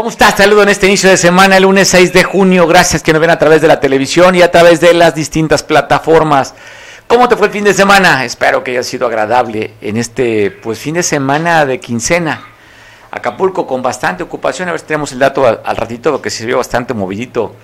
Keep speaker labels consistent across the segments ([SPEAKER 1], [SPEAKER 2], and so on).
[SPEAKER 1] ¿Cómo estás? Saludo en este inicio de semana, el lunes 6 de junio. Gracias que nos ven a través de la televisión y a través de las distintas plataformas. ¿Cómo te fue el fin de semana? Espero que haya sido agradable en este pues fin de semana de quincena. Acapulco con bastante ocupación, a ver si tenemos el dato al, ratito, porque se vio bastante movidito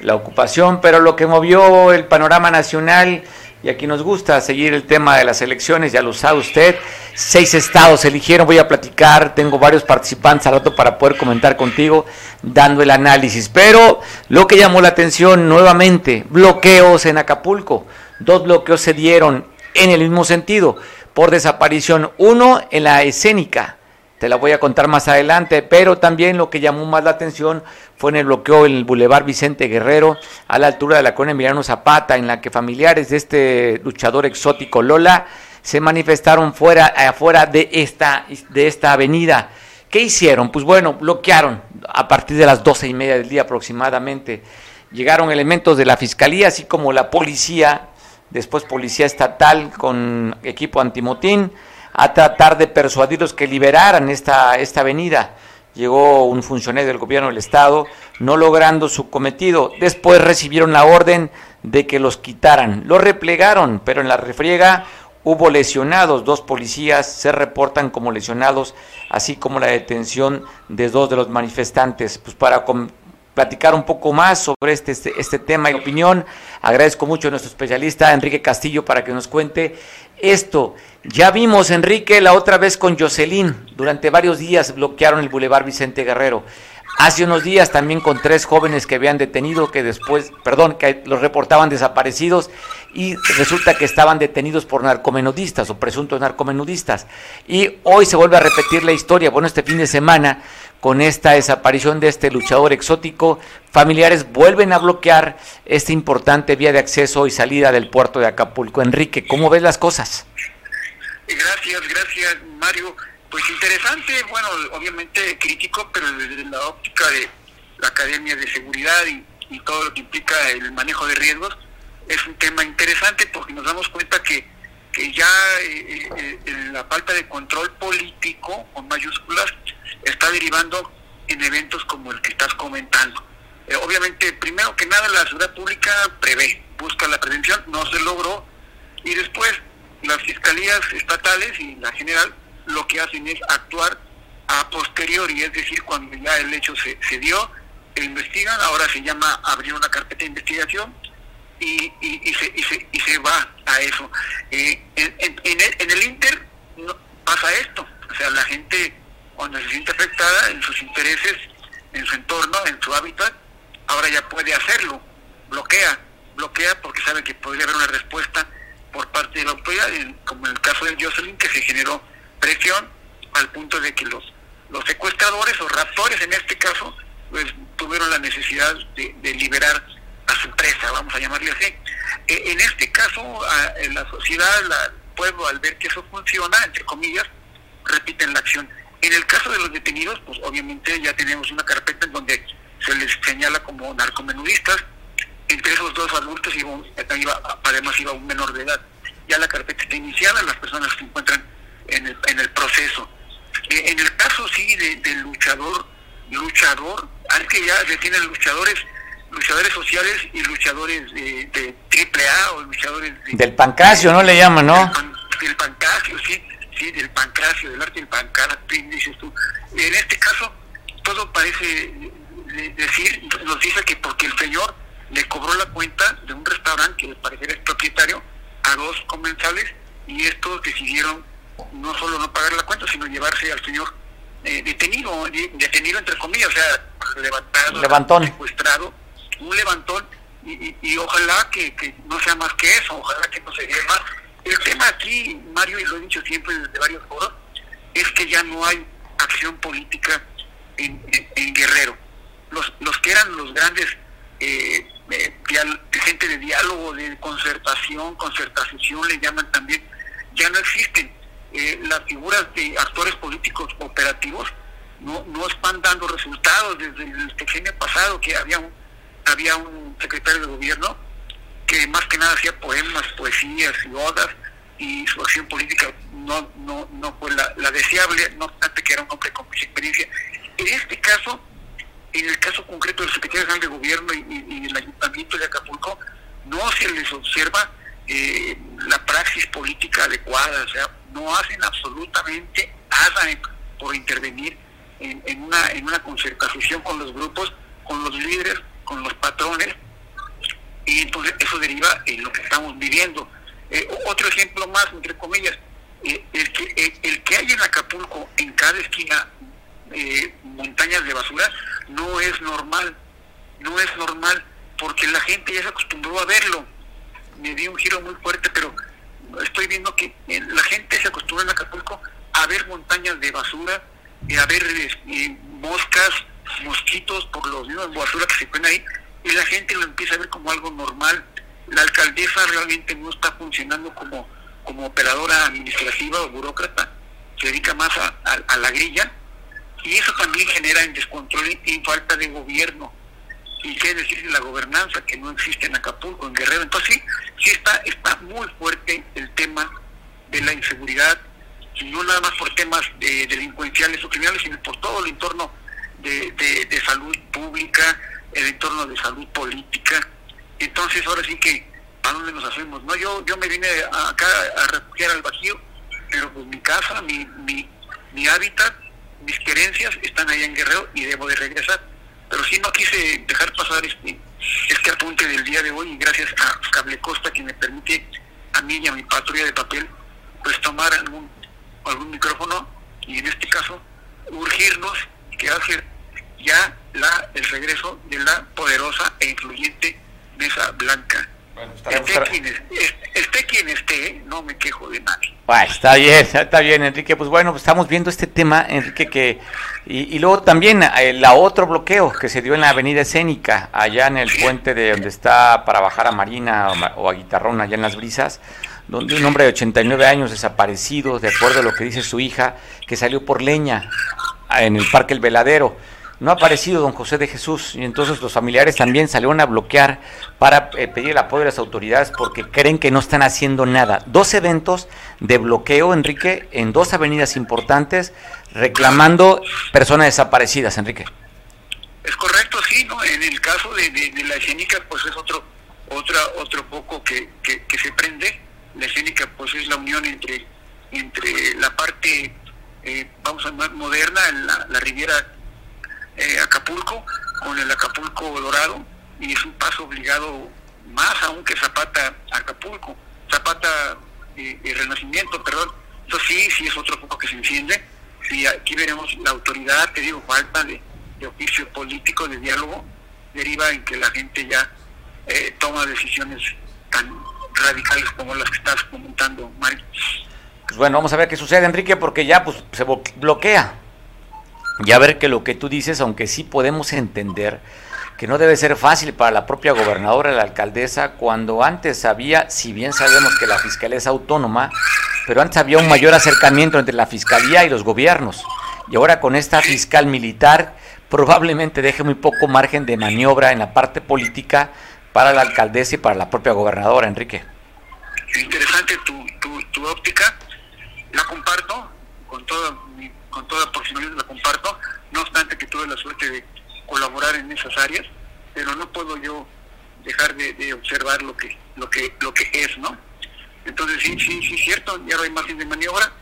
[SPEAKER 1] la ocupación, pero lo que movió el panorama nacional y aquí nos gusta seguir el tema de las elecciones, ya lo sabe usted. Seis estados eligieron, voy a platicar, tengo varios participantes al rato para poder comentar contigo, dando el análisis. Pero lo que llamó la atención nuevamente, bloqueos en Acapulco. Dos bloqueos se dieron en el mismo sentido, por desaparición. Uno en la escénica, te la voy a contar más adelante, pero también lo que llamó más la atención fue en el bloqueo en el Boulevard Vicente Guerrero, a la altura de la colonia Emiliano Zapata, en la que familiares de este luchador exótico Lola se manifestaron fuera, afuera de esta, de esta avenida. ¿Qué hicieron? Pues bueno, bloquearon a partir de las doce y media del día aproximadamente. Llegaron elementos de la fiscalía, así como la policía, después policía estatal con equipo antimotín, a tratar de persuadirlos que liberaran esta, esta avenida. Llegó un funcionario del gobierno del estado, no logrando su cometido. Después recibieron la orden de que los quitaran. Lo replegaron, pero en la refriega hubo lesionados. Dos policías se reportan como lesionados, así como la detención de dos de los manifestantes. Pues para platicar un poco más sobre este, este, este, tema y opinión. Agradezco mucho a nuestro especialista Enrique Castillo para que nos cuente esto. Ya vimos, Enrique, la otra vez con Jocelyn. Durante varios días bloquearon el Boulevard Vicente Guerrero. Hace unos días también con tres jóvenes que habían detenido, que después, perdón, que los reportaban desaparecidos y resulta que estaban detenidos por narcomenudistas o presuntos narcomenudistas. Y hoy se vuelve a repetir la historia. Bueno, este fin de semana con esta desaparición de este luchador exótico, familiares vuelven a bloquear esta importante vía de acceso y salida del puerto de Acapulco. Enrique, ¿cómo ves las cosas?
[SPEAKER 2] Gracias, gracias Mario. Pues interesante, bueno, obviamente crítico, pero desde la óptica de la Academia de Seguridad y, todo lo que implica el manejo de riesgos, es un tema interesante porque nos damos cuenta que, que ya eh, eh, eh, la falta de control político, con mayúsculas, está derivando en eventos como el que estás comentando. Obviamente, primero que nada, la seguridad pública prevé, busca la prevención, no se logró, y después las fiscalías estatales y la general lo que hacen es actuar a posteriori, es decir, cuando ya el hecho se, se dio, e investigan, ahora se llama abrir una carpeta de investigación y, y, se, y, se, y se va a eso. Eh, en, en, el, en el Inter pasa esto, o sea, la gente cuando se siente afectada en sus intereses, en su entorno, en su hábitat, ahora ya puede hacerlo, bloquea, bloquea porque sabe que podría haber una respuesta por parte de la autoridad, como en el caso de Jocelyn, que se generó presión al punto de que los, los secuestradores o raptores en este caso, pues tuvieron la necesidad de, liberar a su presa, vamos a llamarle así. Eh, en este caso, en la sociedad, el pueblo, al ver que eso funciona, entre comillas, repiten la acción. En el caso de los detenidos, pues obviamente ya tenemos una carpeta en donde se les señala como narcomenudistas. Entre esos dos adultos iba, además iba un menor de edad. Ya la carpeta está iniciada, las personas se encuentran en el, en el proceso. Eh, en el caso sí del luchador, luchador, hay que ya se tienen luchadores luchadores sociales y luchadores de, triple A o luchadores
[SPEAKER 1] del pancasio, ¿no le llaman, no?
[SPEAKER 2] del pancasio, sí ¿sí? del pancracio, del arte del pancracio, dices tú. En este caso, todo parece decir, nos dice que porque el señor le cobró la cuenta de un restaurante que parece es propietario a dos comensales y estos decidieron no solo no pagar la cuenta, sino llevarse al señor eh, detenido, detenido entre comillas, o sea, levantado,
[SPEAKER 1] levantón.
[SPEAKER 2] secuestrado, un levantón, y, y, ojalá que, no sea más que eso, ojalá que no se lleve más. El tema aquí, Mario, y lo he dicho siempre desde varios foros, es que ya no hay acción política en, Guerrero. Los, los que eran los grandes eh, eh gente de diálogo, de concertación, concertación le llaman también, ya no existen. Eh, las figuras de actores políticos operativos no, no están dando resultados desde el sexenio pasado que había un, había un secretario de gobierno que más que nada hacía poemas, poesías y odas, y su acción política no, no, no fue la, deseable, no obstante que era un hombre con mucha experiencia. En este caso, en el caso concreto del secretario general de gobierno y, del ayuntamiento de Acapulco, no se les observa eh, la praxis política adecuada, o sea, no hacen absolutamente nada por intervenir en, en, una, en una concertación con los grupos, con los líderes, con los patrones, y entonces eso deriva en lo que estamos viviendo. Eh, otro ejemplo más, entre comillas, eh, el, que, el, que hay en Acapulco, en cada esquina, eh, montañas de basura, no es normal, no es normal, porque la gente ya se acostumbró a verlo. Me di un giro muy fuerte, pero estoy viendo que la gente se acostumbra en Acapulco a ver montañas de basura, a ver moscas, mosquitos por los mismos basura que se ponen ahí, y la gente lo empieza a ver como algo normal. La alcaldesa realmente no está funcionando como, como operadora administrativa o burócrata, se dedica más a, la grilla y eso también genera en descontrol y falta de gobierno. Y qué decir de la gobernanza que no existe en Acapulco, en Guerrero. Entonces sí, sí está, está muy fuerte el tema de la inseguridad, y no nada más por temas de delincuenciales o criminales, sino por todo el entorno de, de salud pública, el entorno de salud política. Entonces, ahora sí que, ¿a dónde nos hacemos? No, yo, yo me vine acá a refugiar al Bajío, pero pues mi casa, mi, mi, mi hábitat, mis creencias están allá en Guerrero y debo de regresar. Pero sí no quise dejar pasar este, este apunte del día de hoy y gracias a Cable Costa que me permite a mí y a mi patrulla de papel pues tomar algún, algún micrófono y en este caso urgirnos que hace ya la, el regreso de la poderosa e influyente Mesa Blanca. Bueno, esté, quien esté, quien esté, no me quejo de nadie.
[SPEAKER 1] está bien, está bien, Enrique. Pues bueno, estamos viendo este tema, Enrique, que y, luego también el eh, otro bloqueo que se dio en la Avenida Escénica, allá en el puente de donde está para bajar a Marina o, a Guitarrón, allá en las Brisas, donde un hombre de 89 años desaparecido, de acuerdo a lo que dice su hija, que salió por leña en el Parque El Veladero no ha aparecido don José de Jesús y entonces los familiares también salieron a bloquear para eh, pedir el apoyo de las autoridades porque creen que no están haciendo nada. Dos eventos de bloqueo, Enrique, en dos avenidas importantes reclamando personas desaparecidas, Enrique.
[SPEAKER 2] Es correcto, sí, ¿no? En el caso de, la escénica, pues es otro otra, otro poco que, que, se prende. La escénica, pues es la unión entre, entre la parte, eh, vamos a llamar moderna, la Riviera eh, Acapulco con el Acapulco Dorado y es un paso obligado más aún que Zapata Acapulco, Zapata eh, Renacimiento, perdón. Eso sí, sí es otro foco que se enciende. Y aquí veremos la autoridad, te digo, falta de, oficio político, de diálogo, deriva en que la gente ya eh, toma decisiones tan radicales como las que estás comentando, Mario.
[SPEAKER 1] Pues bueno, vamos a ver qué sucede, Enrique, porque ya pues se bloquea ya ver que lo que tú dices, aunque sí podemos entender que no debe ser fácil para la propia gobernadora, la alcaldesa, cuando antes había, si bien sabemos que la fiscalía es autónoma, pero antes había un mayor acercamiento entre la fiscalía y los gobiernos. Y ahora con esta fiscal militar probablemente deje muy poco margen de maniobra en la parte política para la alcaldesa y para la propia gobernadora, Enrique.
[SPEAKER 2] Interesante tu, tu, tu óptica, la comparto con todo con toda profesionalidad la comparto, no obstante que tuve la suerte de colaborar en esas áreas, pero no puedo yo dejar de, observar lo que, lo que, lo que es, ¿no? Entonces sí, sí, sí, cierto, ya no hay margen de maniobra,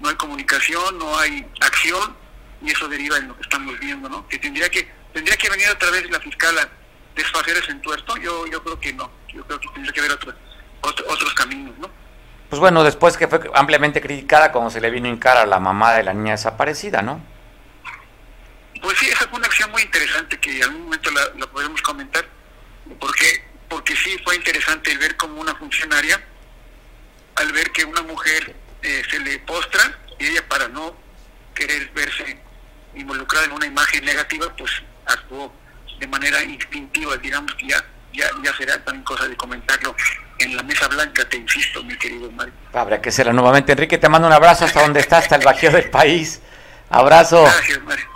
[SPEAKER 2] no hay comunicación, no hay acción, y eso deriva en lo que estamos viendo, ¿no? Que tendría que, tendría que venir otra vez la fiscal a desfacer ese entuerto, yo, yo creo que no, yo creo que tendría que haber otros otros caminos, ¿no?
[SPEAKER 1] Pues bueno, después que fue ampliamente criticada como se le vino en cara a la mamá de la niña desaparecida, ¿no?
[SPEAKER 2] Pues sí, esa fue una acción muy interesante que algún momento la, podemos comentar, porque, porque sí fue interesante ver como una funcionaria, al ver que una mujer eh, se le postra y ella para no querer verse involucrada en una imagen negativa, pues actuó de manera instintiva, digamos que ya, ya, ya será también cosa de comentarlo en la mesa blanca, te insisto, mi querido Mario.
[SPEAKER 1] Habrá que será nuevamente. Enrique, te mando un abrazo hasta donde está, hasta el bajío del país. Abrazo.
[SPEAKER 2] Gracias, Mario.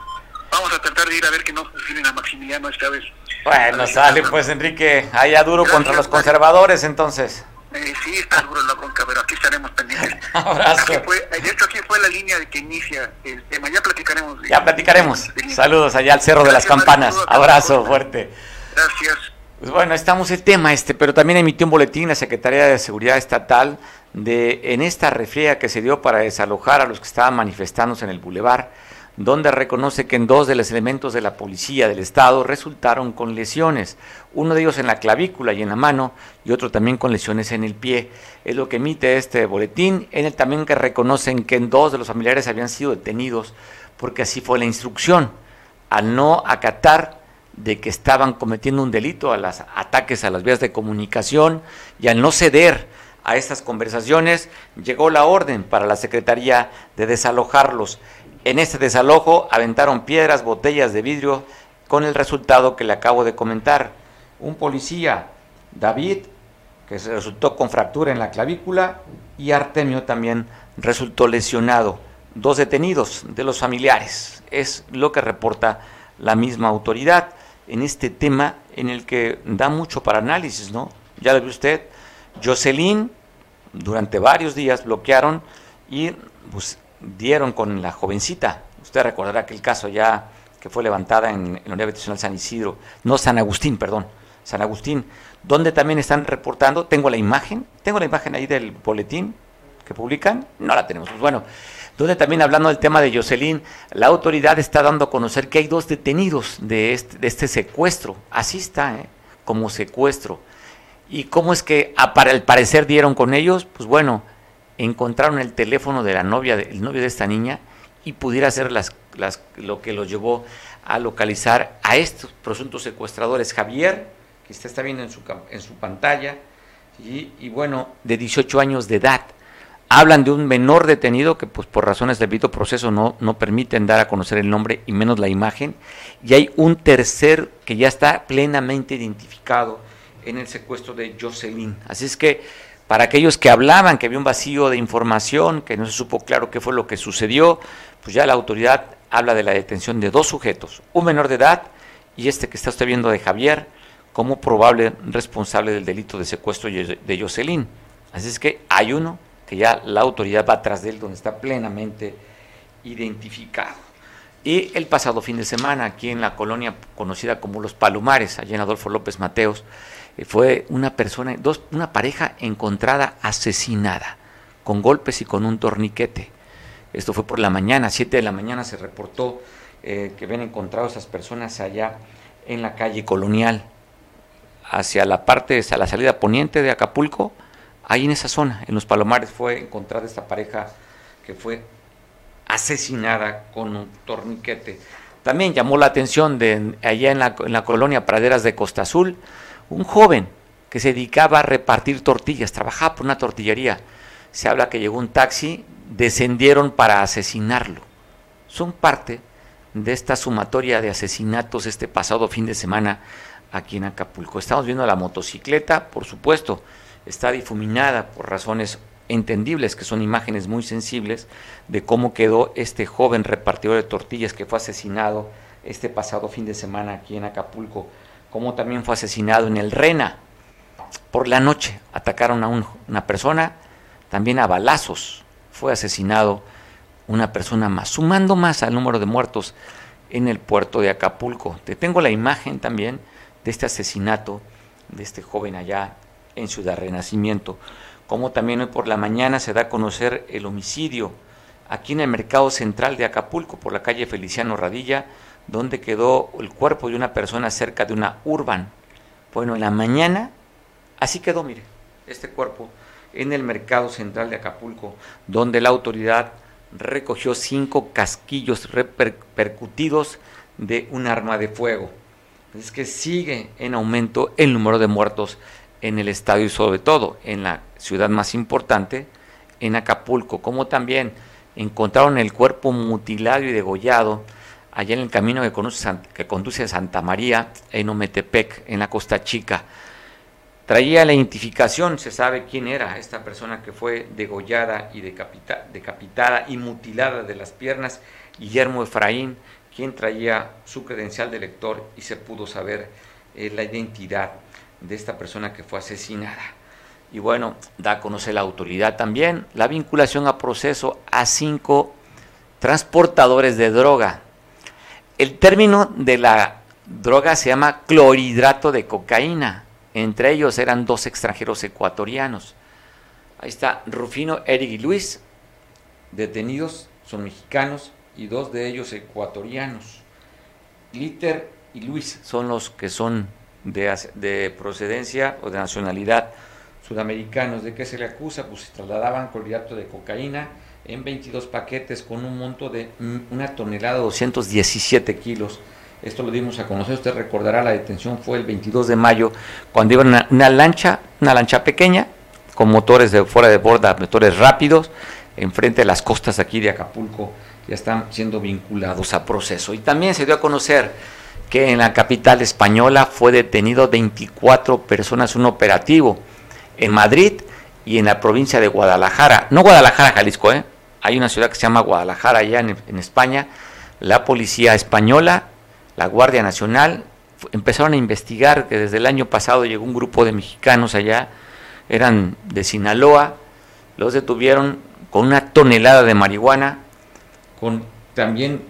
[SPEAKER 2] Vamos a tratar de ir a ver que no fusilen a Maximiliano esta vez.
[SPEAKER 1] Bueno, sale pues, Enrique. Allá duro contra los conservadores, entonces.
[SPEAKER 2] Eh, sí, está duro la bronca, pero aquí estaremos pendientes. Abrazo. de hecho, aquí fue la línea de que inicia el tema. Ya platicaremos.
[SPEAKER 1] ya platicaremos. Saludos allá al Cerro de las Campanas. Abrazo fuerte.
[SPEAKER 2] Gracias.
[SPEAKER 1] Pues bueno, estamos el tema este, pero también emitió un boletín la Secretaría de Seguridad Estatal de en esta refriega que se dio para desalojar a los que estaban manifestándose en el bulevar donde reconoce que en dos de los elementos de la policía del Estado resultaron con lesiones, uno de ellos en la clavícula y en la mano y otro también con lesiones en el pie. Es lo que emite este boletín, en el también que reconocen que en dos de los familiares habían sido detenidos porque así fue la instrucción, al no acatar de que estaban cometiendo un delito a los ataques a las vías de comunicación y al no ceder a estas conversaciones, llegó la orden para la Secretaría de desalojarlos. En este desalojo aventaron piedras, botellas de vidrio, con el resultado que le acabo de comentar. Un policía, David, que se resultó con fractura en la clavícula, y Artemio también resultó lesionado. Dos detenidos de los familiares. Es lo que reporta la misma autoridad en este tema en el que da mucho para análisis, ¿no? Ya lo ve usted. Jocelyn, durante varios días bloquearon y pues, dieron con la jovencita. Usted recordará aquel caso ya que fue levantada en, la Unidad Habitacional San Isidro, no San Agustín, perdón, San Agustín, donde también están reportando, tengo la imagen, tengo la imagen ahí del boletín que publican, no la tenemos, pues bueno, donde también hablando del tema de Jocelyn, la autoridad está dando a conocer que hay dos detenidos de este, de este secuestro, así está, ¿eh? como secuestro. ¿Y cómo es que para el parecer dieron con ellos? Pues bueno, encontraron el teléfono de la novia, del novio de esta niña, y pudiera ser las, las, lo que los llevó a localizar a estos presuntos secuestradores. Javier, que usted está viendo en su, en su pantalla, y, y, bueno, de 18 años de edad. Hablan de un menor detenido que pues por razones del debido proceso no, no permiten dar a conocer el nombre y menos la imagen. Y hay un tercer que ya está plenamente identificado en el secuestro de Jocelyn. Así es que para aquellos que hablaban que había un vacío de información, que no se supo claro qué fue lo que sucedió, pues ya la autoridad habla de la detención de dos sujetos, un menor de edad y este que está usted viendo de Javier, como probable responsable del delito de secuestro de Jocelyn. Así es que hay uno que ya la autoridad va atrás de él, donde está plenamente identificado. Y el pasado fin de semana, aquí en la colonia conocida como Los Palumares, allá en Adolfo López Mateos, eh, fue una persona, dos, una pareja encontrada asesinada, con golpes y con un torniquete. Esto fue por la mañana, 7 de la mañana se reportó eh, que habían encontrado esas personas allá en la calle colonial, hacia la parte, hacia la salida poniente de Acapulco, ahí en esa zona, en los Palomares, fue encontrada esta pareja que fue asesinada con un torniquete. También llamó la atención de allá en la, en la colonia Praderas de Costa Azul, un joven que se dedicaba a repartir tortillas, trabajaba por una tortillería. Se habla que llegó un taxi, descendieron para asesinarlo. Son parte de esta sumatoria de asesinatos este pasado fin de semana aquí en Acapulco. Estamos viendo la motocicleta, por supuesto, está difuminada por razones entendibles, que son imágenes muy sensibles, de cómo quedó este joven repartidor de tortillas que fue asesinado este pasado fin de semana aquí en Acapulco como también fue asesinado en el Rena. Por la noche atacaron a una persona, también a balazos fue asesinado una persona más, sumando más al número de muertos en el puerto de Acapulco. Te tengo la imagen también de este asesinato de este joven allá en Ciudad Renacimiento, como también hoy por la mañana se da a conocer el homicidio aquí en el mercado central de Acapulco, por la calle Feliciano Radilla, donde quedó el cuerpo de una persona cerca de una urban. Bueno, en la mañana, así quedó, mire, este cuerpo en el mercado central de Acapulco, donde la autoridad recogió cinco casquillos repercutidos de un arma de fuego. Es que sigue en aumento el número de muertos en el estadio y sobre todo en la ciudad más importante, en Acapulco, como también encontraron el cuerpo mutilado y degollado allá en el camino que, que conduce a Santa María, en Ometepec, en la Costa Chica. Traía la identificación, se sabe quién era esta persona que fue degollada y decapitada y mutilada de las piernas, Guillermo Efraín, quien traía su credencial de lector y se pudo saber eh, la identidad de esta persona que fue asesinada. y bueno, da a conocer la autoridad también la vinculación a proceso a cinco transportadores de droga. El término de la droga se llama clorhidrato de cocaína. Entre ellos eran dos extranjeros ecuatorianos. Ahí está Rufino, Eric y Luis, detenidos, son mexicanos y dos de ellos ecuatorianos. Glitter y Luis son los que son de, de procedencia o de nacionalidad sudamericanos. ¿De qué se le acusa? Pues se trasladaban clorhidrato de cocaína en 22 paquetes con un monto de una tonelada 217 kilos. Esto lo dimos a conocer, usted recordará, la detención fue el 22 de mayo, cuando iban una, una lancha, una lancha pequeña, con motores de fuera de borda, motores rápidos, enfrente de las costas aquí de Acapulco, ya están siendo vinculados a proceso. Y también se dio a conocer que en la capital española fue detenido 24 personas, un operativo en Madrid y en la provincia de Guadalajara, no Guadalajara, Jalisco, ¿eh? hay una ciudad que se llama Guadalajara allá en, España, la policía española, la Guardia Nacional, empezaron a investigar que desde el año pasado llegó un grupo de mexicanos allá, eran de Sinaloa, los detuvieron con una tonelada de marihuana, con también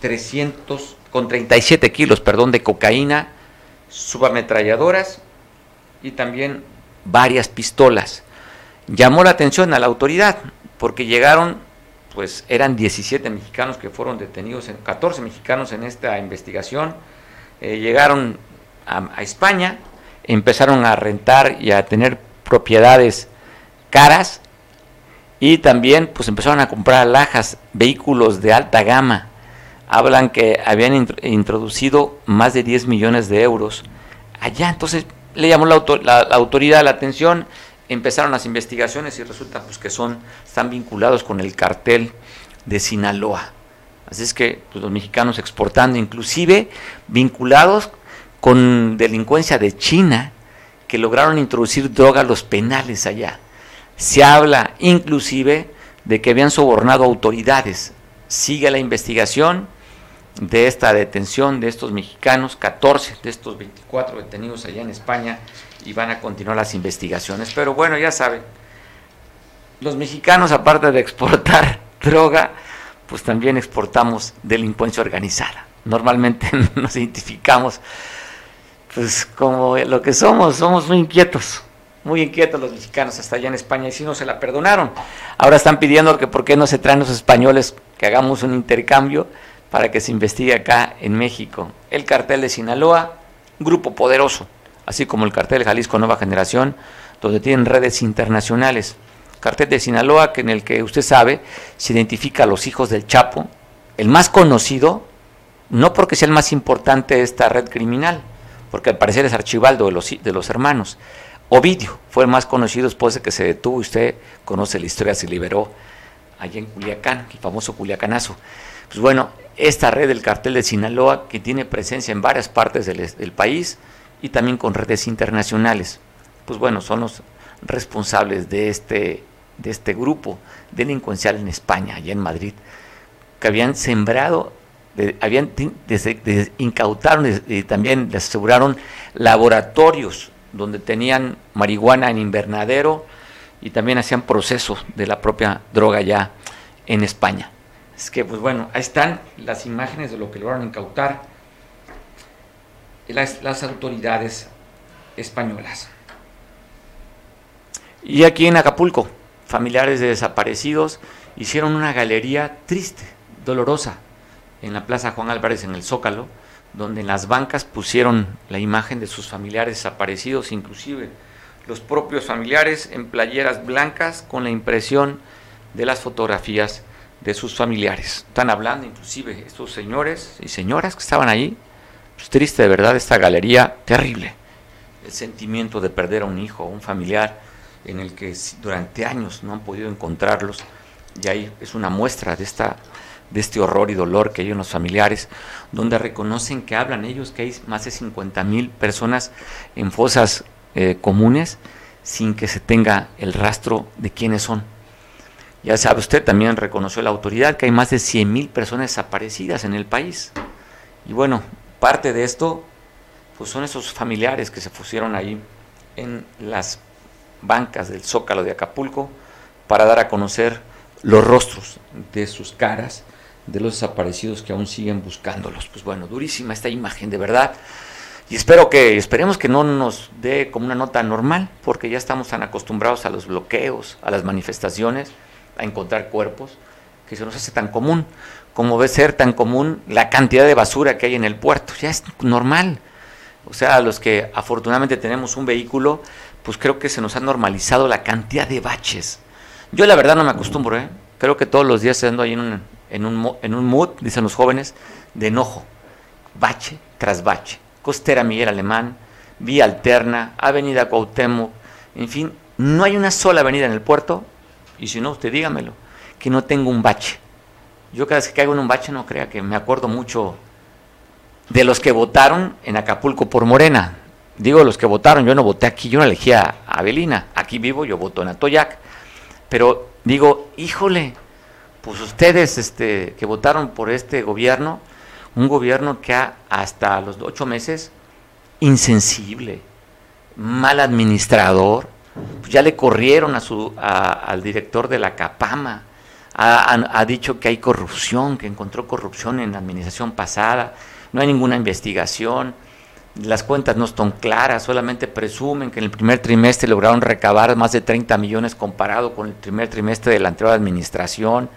[SPEAKER 1] 300, con 37 kilos, perdón, de cocaína, subametralladoras y también varias pistolas. Llamó la atención a la autoridad porque llegaron, pues eran 17 mexicanos que fueron detenidos, 14 mexicanos en esta investigación, eh, llegaron a, España, empezaron a rentar y a tener propiedades caras y también pues empezaron a comprar alhajas, vehículos de alta gama. Hablan que habían introducido más de 10 millones de euros allá. Entonces le llamó la, autoridad la atención, empezaron las investigaciones y resulta pues, que son, están vinculados con el cartel de Sinaloa. Así es que pues, los mexicanos exportando, inclusive vinculados con delincuencia de China, que lograron introducir droga a los penales allá. Se habla inclusive de que habían sobornado autoridades. Sigue la investigación de esta detención de estos mexicanos, 14 de estos 24 detenidos allá en España, y van a continuar las investigaciones. Pero bueno, ya saben, los mexicanos, aparte de exportar droga, pues también exportamos delincuencia organizada. Normalmente nos identificamos pues como lo que somos, somos muy inquietos, muy inquietos los mexicanos hasta allá en España y si no se la perdonaron. Ahora están pidiendo que por qué no se traen los españoles que hagamos un intercambio para que se investigue acá en México. El cartel de Sinaloa, grupo poderoso, así como el cartel Jalisco Nueva Generación, donde tienen redes internacionales. Cartel de Sinaloa, que en el que usted sabe, se identifica a los hijos del Chapo, el más conocido, no porque sea el más importante de esta red criminal, porque al parecer es Archibaldo de los, de los hermanos. Ovidio fue el más conocido después de que se detuvo, usted conoce la historia, se liberó allá en Culiacán, el famoso Culiacanazo. Pues bueno, esta red del cartel de Sinaloa, que tiene presencia en varias partes del, país y también con redes internacionales, pues bueno, son los responsables de este, de este grupo delincuencial en España, allá en Madrid, que habían sembrado, habían incautaron y también les aseguraron laboratorios donde tenían marihuana en invernadero y también hacían procesos de la propia droga ya en España. Que, pues bueno, ahí están las imágenes de lo que lograron incautar las, las autoridades españolas. Y aquí en Acapulco, familiares de desaparecidos hicieron una galería triste, dolorosa, en la Plaza Juan Álvarez, en el Zócalo, donde en las bancas pusieron la imagen de sus familiares desaparecidos, inclusive los propios familiares en playeras blancas con la impresión de las fotografías de sus familiares. Están hablando inclusive estos señores y señoras que estaban ahí. Pues triste de verdad esta galería, terrible. El sentimiento de perder a un hijo, a un familiar en el que durante años no han podido encontrarlos. Y ahí es una muestra de, esta, de este horror y dolor que hay en los familiares, donde reconocen que hablan ellos que hay más de 50 mil personas en fosas eh, comunes sin que se tenga el rastro de quiénes son. Ya sabe usted, también reconoció la autoridad que hay más de 100.000 personas desaparecidas en el país. Y bueno, parte de esto pues son esos familiares que se pusieron ahí en las bancas del Zócalo de Acapulco para dar a conocer los rostros de sus caras de los desaparecidos que aún siguen buscándolos. Pues bueno, durísima esta imagen, de verdad. Y espero que, esperemos que no nos dé como una nota normal, porque ya estamos tan acostumbrados a los bloqueos, a las manifestaciones, encontrar cuerpos, que se nos hace tan común, como debe ser tan común la cantidad de basura que hay en el puerto. Ya es normal. O sea, a los que afortunadamente tenemos un vehículo, pues creo que se nos ha normalizado la cantidad de baches. Yo la verdad no me acostumbro, ¿eh? Creo que todos los días ando ahí en un, en un, en un mood, dicen los jóvenes, de enojo. Bache tras bache. Costera Miguel Alemán, Vía Alterna, Avenida Cuauhtémoc, en fin, no hay una sola avenida en el puerto, y si no, usted dígamelo, que no tenga un bache. Yo cada vez que caigo en un bache no crea que me acuerdo mucho de los que votaron en Acapulco por Morena. Digo los que votaron, yo no voté aquí, yo no elegí a Abelina. Aquí vivo, yo voto en Atoyac. Pero digo, híjole, pues ustedes este, que votaron por este gobierno, un gobierno que ha hasta los ocho meses insensible, mal administrador, pues ya le corrieron a su, al director de la Capama, ha, ha, dicho que hay corrupción, que encontró corrupción en la administración pasada, no hay ninguna investigación, las cuentas no están claras, solamente presumen que en el primer trimestre lograron recabar más de 30 millones comparado con el primer trimestre de la anterior administración,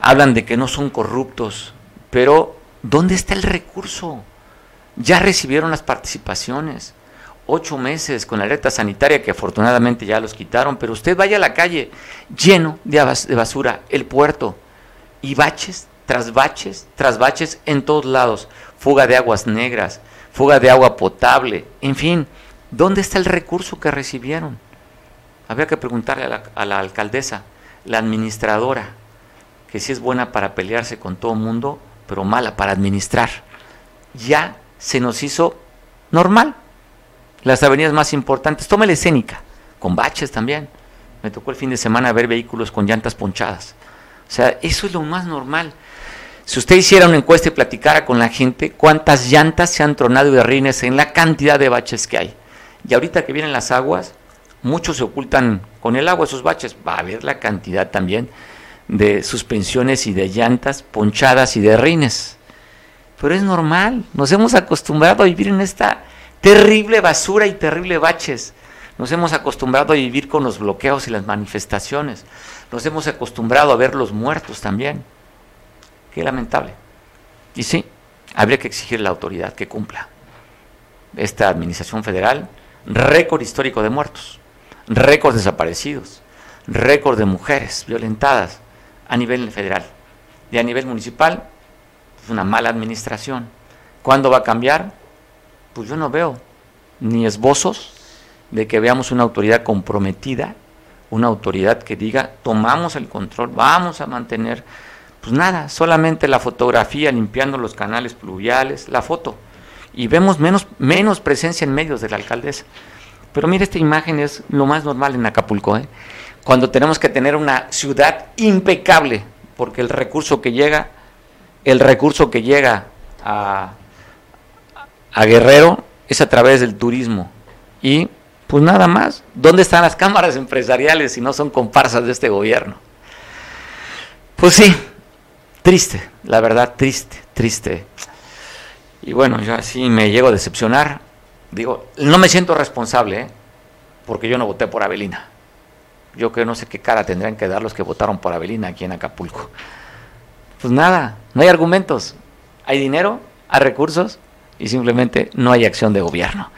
[SPEAKER 1] hablan de que no son corruptos, pero ¿dónde está el recurso? Ya recibieron las participaciones, ocho meses con la alerta sanitaria que afortunadamente ya los quitaron, pero usted vaya a la calle lleno de basura, el puerto, y baches tras baches, tras baches en todos lados, fuga de aguas negras, fuga de agua potable, en fin, ¿dónde está el recurso que recibieron? Habría que preguntarle a la, a la alcaldesa, la administradora, que sí es buena para pelearse con todo mundo, pero mala para administrar. Ya se nos hizo normal. Las avenidas más importantes, tómele escénica, con baches también. Me tocó el fin de semana ver vehículos con llantas ponchadas. O sea, eso es lo más normal. Si usted hiciera una encuesta y platicara con la gente, cuántas llantas se han tronado y rines en la cantidad de baches que hay. Y ahorita que vienen las aguas, muchos se ocultan con el agua esos baches. Va a haber la cantidad también de suspensiones y de llantas ponchadas y de rines. Pero es normal, nos hemos acostumbrado a vivir en esta terrible basura y terrible baches. Nos hemos acostumbrado a vivir con los bloqueos y las manifestaciones. Nos hemos acostumbrado a ver los muertos también. Qué lamentable. Y sí, habría que exigir a la autoridad que cumpla. Esta administración federal, récord histórico de muertos, récord desaparecidos, récord de mujeres violentadas a nivel federal. Y a nivel municipal, pues una mala administración. ¿Cuándo va a cambiar? Pues yo no veo ni esbozos de que veamos una autoridad comprometida, una autoridad que diga, tomamos el control, vamos a mantener pues nada, solamente la fotografía limpiando los canales pluviales, la foto. Y vemos menos, menos presencia en medios de la alcaldesa. Pero mire, esta imagen es lo más normal en Acapulco, ¿eh? cuando tenemos que tener una ciudad impecable, porque el recurso que llega, el recurso que llega a, a Guerrero es a través del turismo. Y pues nada más, ¿dónde están las cámaras empresariales si no son comparsas de este gobierno? Pues sí, Triste, la verdad, triste, triste. Y bueno, yo así me llego a decepcionar. Digo, no me siento responsable, ¿eh? porque yo no voté por Avelina. Yo que no sé qué cara tendrían que dar los que votaron por Avelina aquí en Acapulco. Pues nada, no hay argumentos. Hay dinero, hay recursos y simplemente no hay acción de gobierno.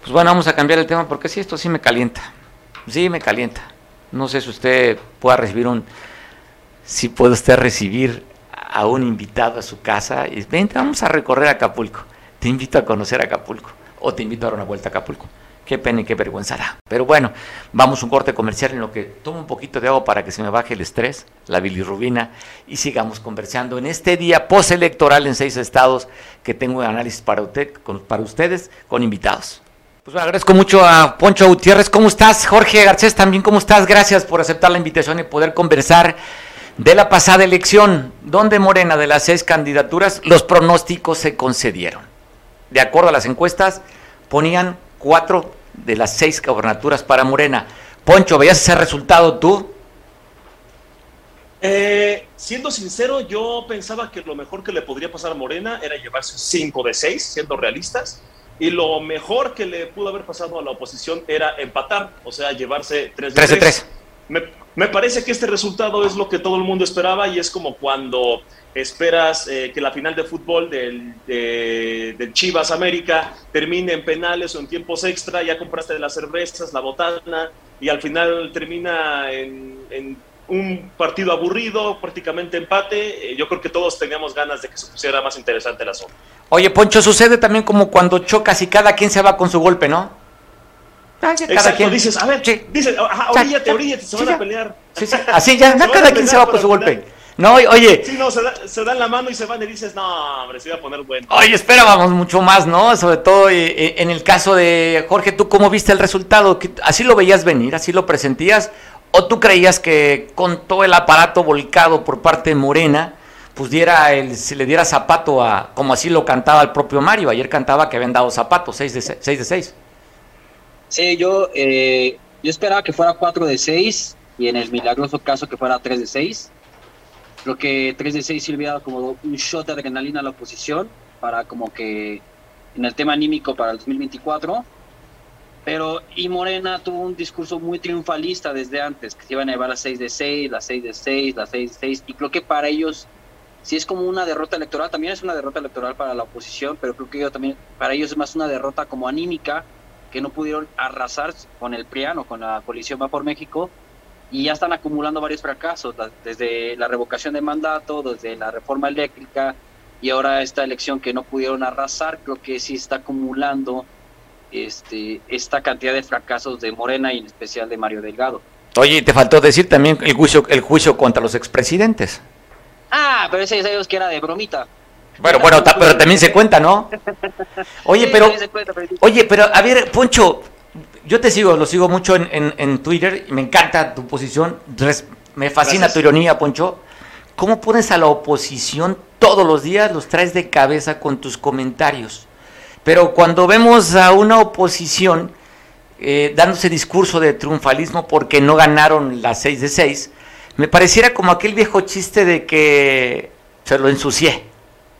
[SPEAKER 1] Pues bueno, vamos a cambiar el tema porque sí, esto sí me calienta. Sí me calienta. No sé si usted pueda recibir un... Si puede usted recibir a un invitado a su casa y vente, vamos a recorrer Acapulco. Te invito a conocer Acapulco o te invito a dar una vuelta a Acapulco. Qué pena y qué vergüenza da. Pero bueno, vamos a un corte comercial en lo que tomo un poquito de agua para que se me baje el estrés, la bilirrubina, y sigamos conversando en este día postelectoral en seis estados que tengo un análisis para, usted, para ustedes con invitados. Pues bueno, agradezco mucho a Poncho Gutiérrez. ¿Cómo estás? Jorge Garcés, también, ¿cómo estás? Gracias por aceptar la invitación y poder conversar de la pasada elección, donde Morena de las seis candidaturas, los pronósticos se concedieron. De acuerdo a las encuestas, ponían cuatro de las seis gobernaturas para Morena. Poncho, ¿veías ese resultado tú?
[SPEAKER 3] Eh, siendo sincero, yo pensaba que lo mejor que le podría pasar a Morena era llevarse 5 de 6, siendo realistas, y lo mejor que le pudo haber pasado a la oposición era empatar, o sea, llevarse 3 de 3. Me, parece que este resultado es lo que todo el mundo esperaba y es como cuando esperas eh, que la final de fútbol del, de, Chivas América termine en penales o en tiempos extra, ya compraste las cervezas, la botana, y al final termina en un partido aburrido, prácticamente empate. Eh, yo creo que todos teníamos ganas de que se pusiera más interesante la zona.
[SPEAKER 1] Oye, Poncho, sucede también como cuando chocas y cada quien se va con su golpe, ¿no?
[SPEAKER 3] Ah, cada Exacto, quien. dices, a ver, dices, ajá, oríllate, oríllate, se van a pelear.
[SPEAKER 1] Sí, sí, así ya, cada quien se va con su golpe. No, oye.
[SPEAKER 3] Sí, no, se, dan la mano y se van y dices, no, hombre, se iba a poner bueno.
[SPEAKER 1] Oye, esperábamos mucho más, ¿no? Sobre todo eh, eh, en el caso de Jorge, ¿tú cómo viste el resultado? ¿Así lo veías venir? ¿Así lo presentías? ¿O tú creías que con todo el aparato volcado por parte de Morena, pues diera el, se le diera zapato a, como así lo cantaba el propio Mario, ayer cantaba que habían dado zapatos, 6 de 6. de 6.
[SPEAKER 4] Sí, yo, eh, yo esperaba que fuera 4 de 6 y en el milagroso caso que fuera 3 de 6. Creo que 3 de 6 sirviera como un shot de adrenalina a la oposición para como que en el tema anímico para el 2024 pero, y Morena tuvo un discurso muy triunfalista desde antes, que se iban a llevar a 6 de 6, la 6 de 6, la 6 de 6, y creo que para ellos, si es como una derrota electoral, también es una derrota electoral para la oposición, pero creo que también, para ellos es más una derrota como anímica, que no pudieron arrasar con el PRIAN o con la coalición Va por México, y ya están acumulando varios fracasos, desde la revocación de mandato, desde la reforma eléctrica, y ahora esta elección que no pudieron arrasar, creo que sí está acumulando este, esta cantidad de fracasos de Morena y en especial de Mario Delgado.
[SPEAKER 1] Oye, te faltó decir también el juicio, el juicio contra los expresidentes.
[SPEAKER 4] Ah, pero ese sabemos que era de bromita.
[SPEAKER 1] Bueno, bueno, pero también se cuenta, ¿no? Oye, pero, oye, pero a ver, Poncho, yo te sigo, lo sigo mucho en, en, Twitter y me encanta tu posición, me fascina tu ironía, Poncho. ¿Cómo pones a la oposición todos los días, los traes de cabeza con tus comentarios? Pero cuando vemos a una oposición eh, dándose discurso de triunfalismo porque no ganaron las 6 de 6, me pareciera como aquel viejo chiste de que se lo ensucié,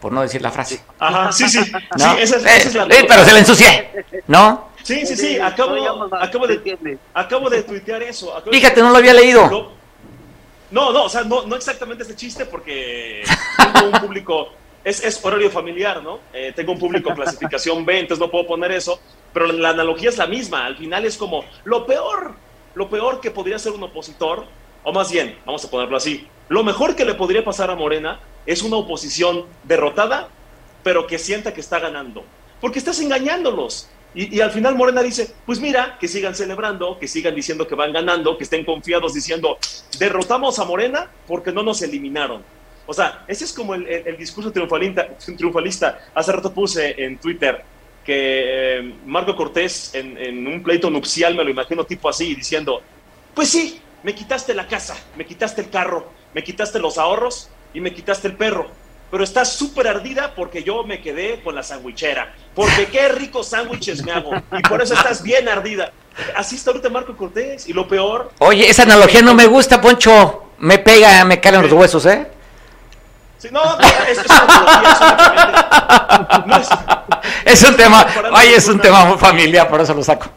[SPEAKER 1] por no decir la frase.
[SPEAKER 3] Ajá, sí, sí, ¿No? sí esa, es, la...
[SPEAKER 1] Eh, pero se la ensucié, ¿no?
[SPEAKER 3] Sí, sí, sí, acabo, acabo, de, acabo de tuitear eso.
[SPEAKER 1] Fíjate, no lo había leído.
[SPEAKER 3] No, no, o sea, no, no exactamente ese chiste porque tengo un público es, horario familiar, ¿no? Eh, tengo un público clasificación B, entonces no puedo poner eso, pero la analogía es la misma, al final es como lo peor, lo peor que podría ser un opositor, o más bien, vamos a ponerlo así, lo mejor que le podría pasar a Morena es una oposición derrotada, pero que sienta que está ganando, porque estás engañándolos. Y, al final Morena dice, pues mira, que sigan celebrando, que sigan diciendo que van ganando, que estén confiados diciendo, derrotamos a Morena porque no nos eliminaron. O sea, ese es como el, discurso triunfalista, triunfalista. Hace rato puse en Twitter que eh, Marco Cortés en, un pleito nupcial, me lo imagino tipo así, diciendo, pues sí, me quitaste la casa, me quitaste el carro, me quitaste los ahorros y me quitaste el perro. Pero estás súper ardida porque yo me quedé con la sandwichera. Porque qué ricos sándwiches me hago. Y por eso estás bien ardida. Así está ahorita Marco Cortés. Y lo peor.
[SPEAKER 1] Oye, esa analogía no me gusta, Poncho. Me pega, me caen los huesos, ¿eh?
[SPEAKER 3] no, es,
[SPEAKER 1] es, un tema, ay, es un tema muy familiar, por eso lo saco.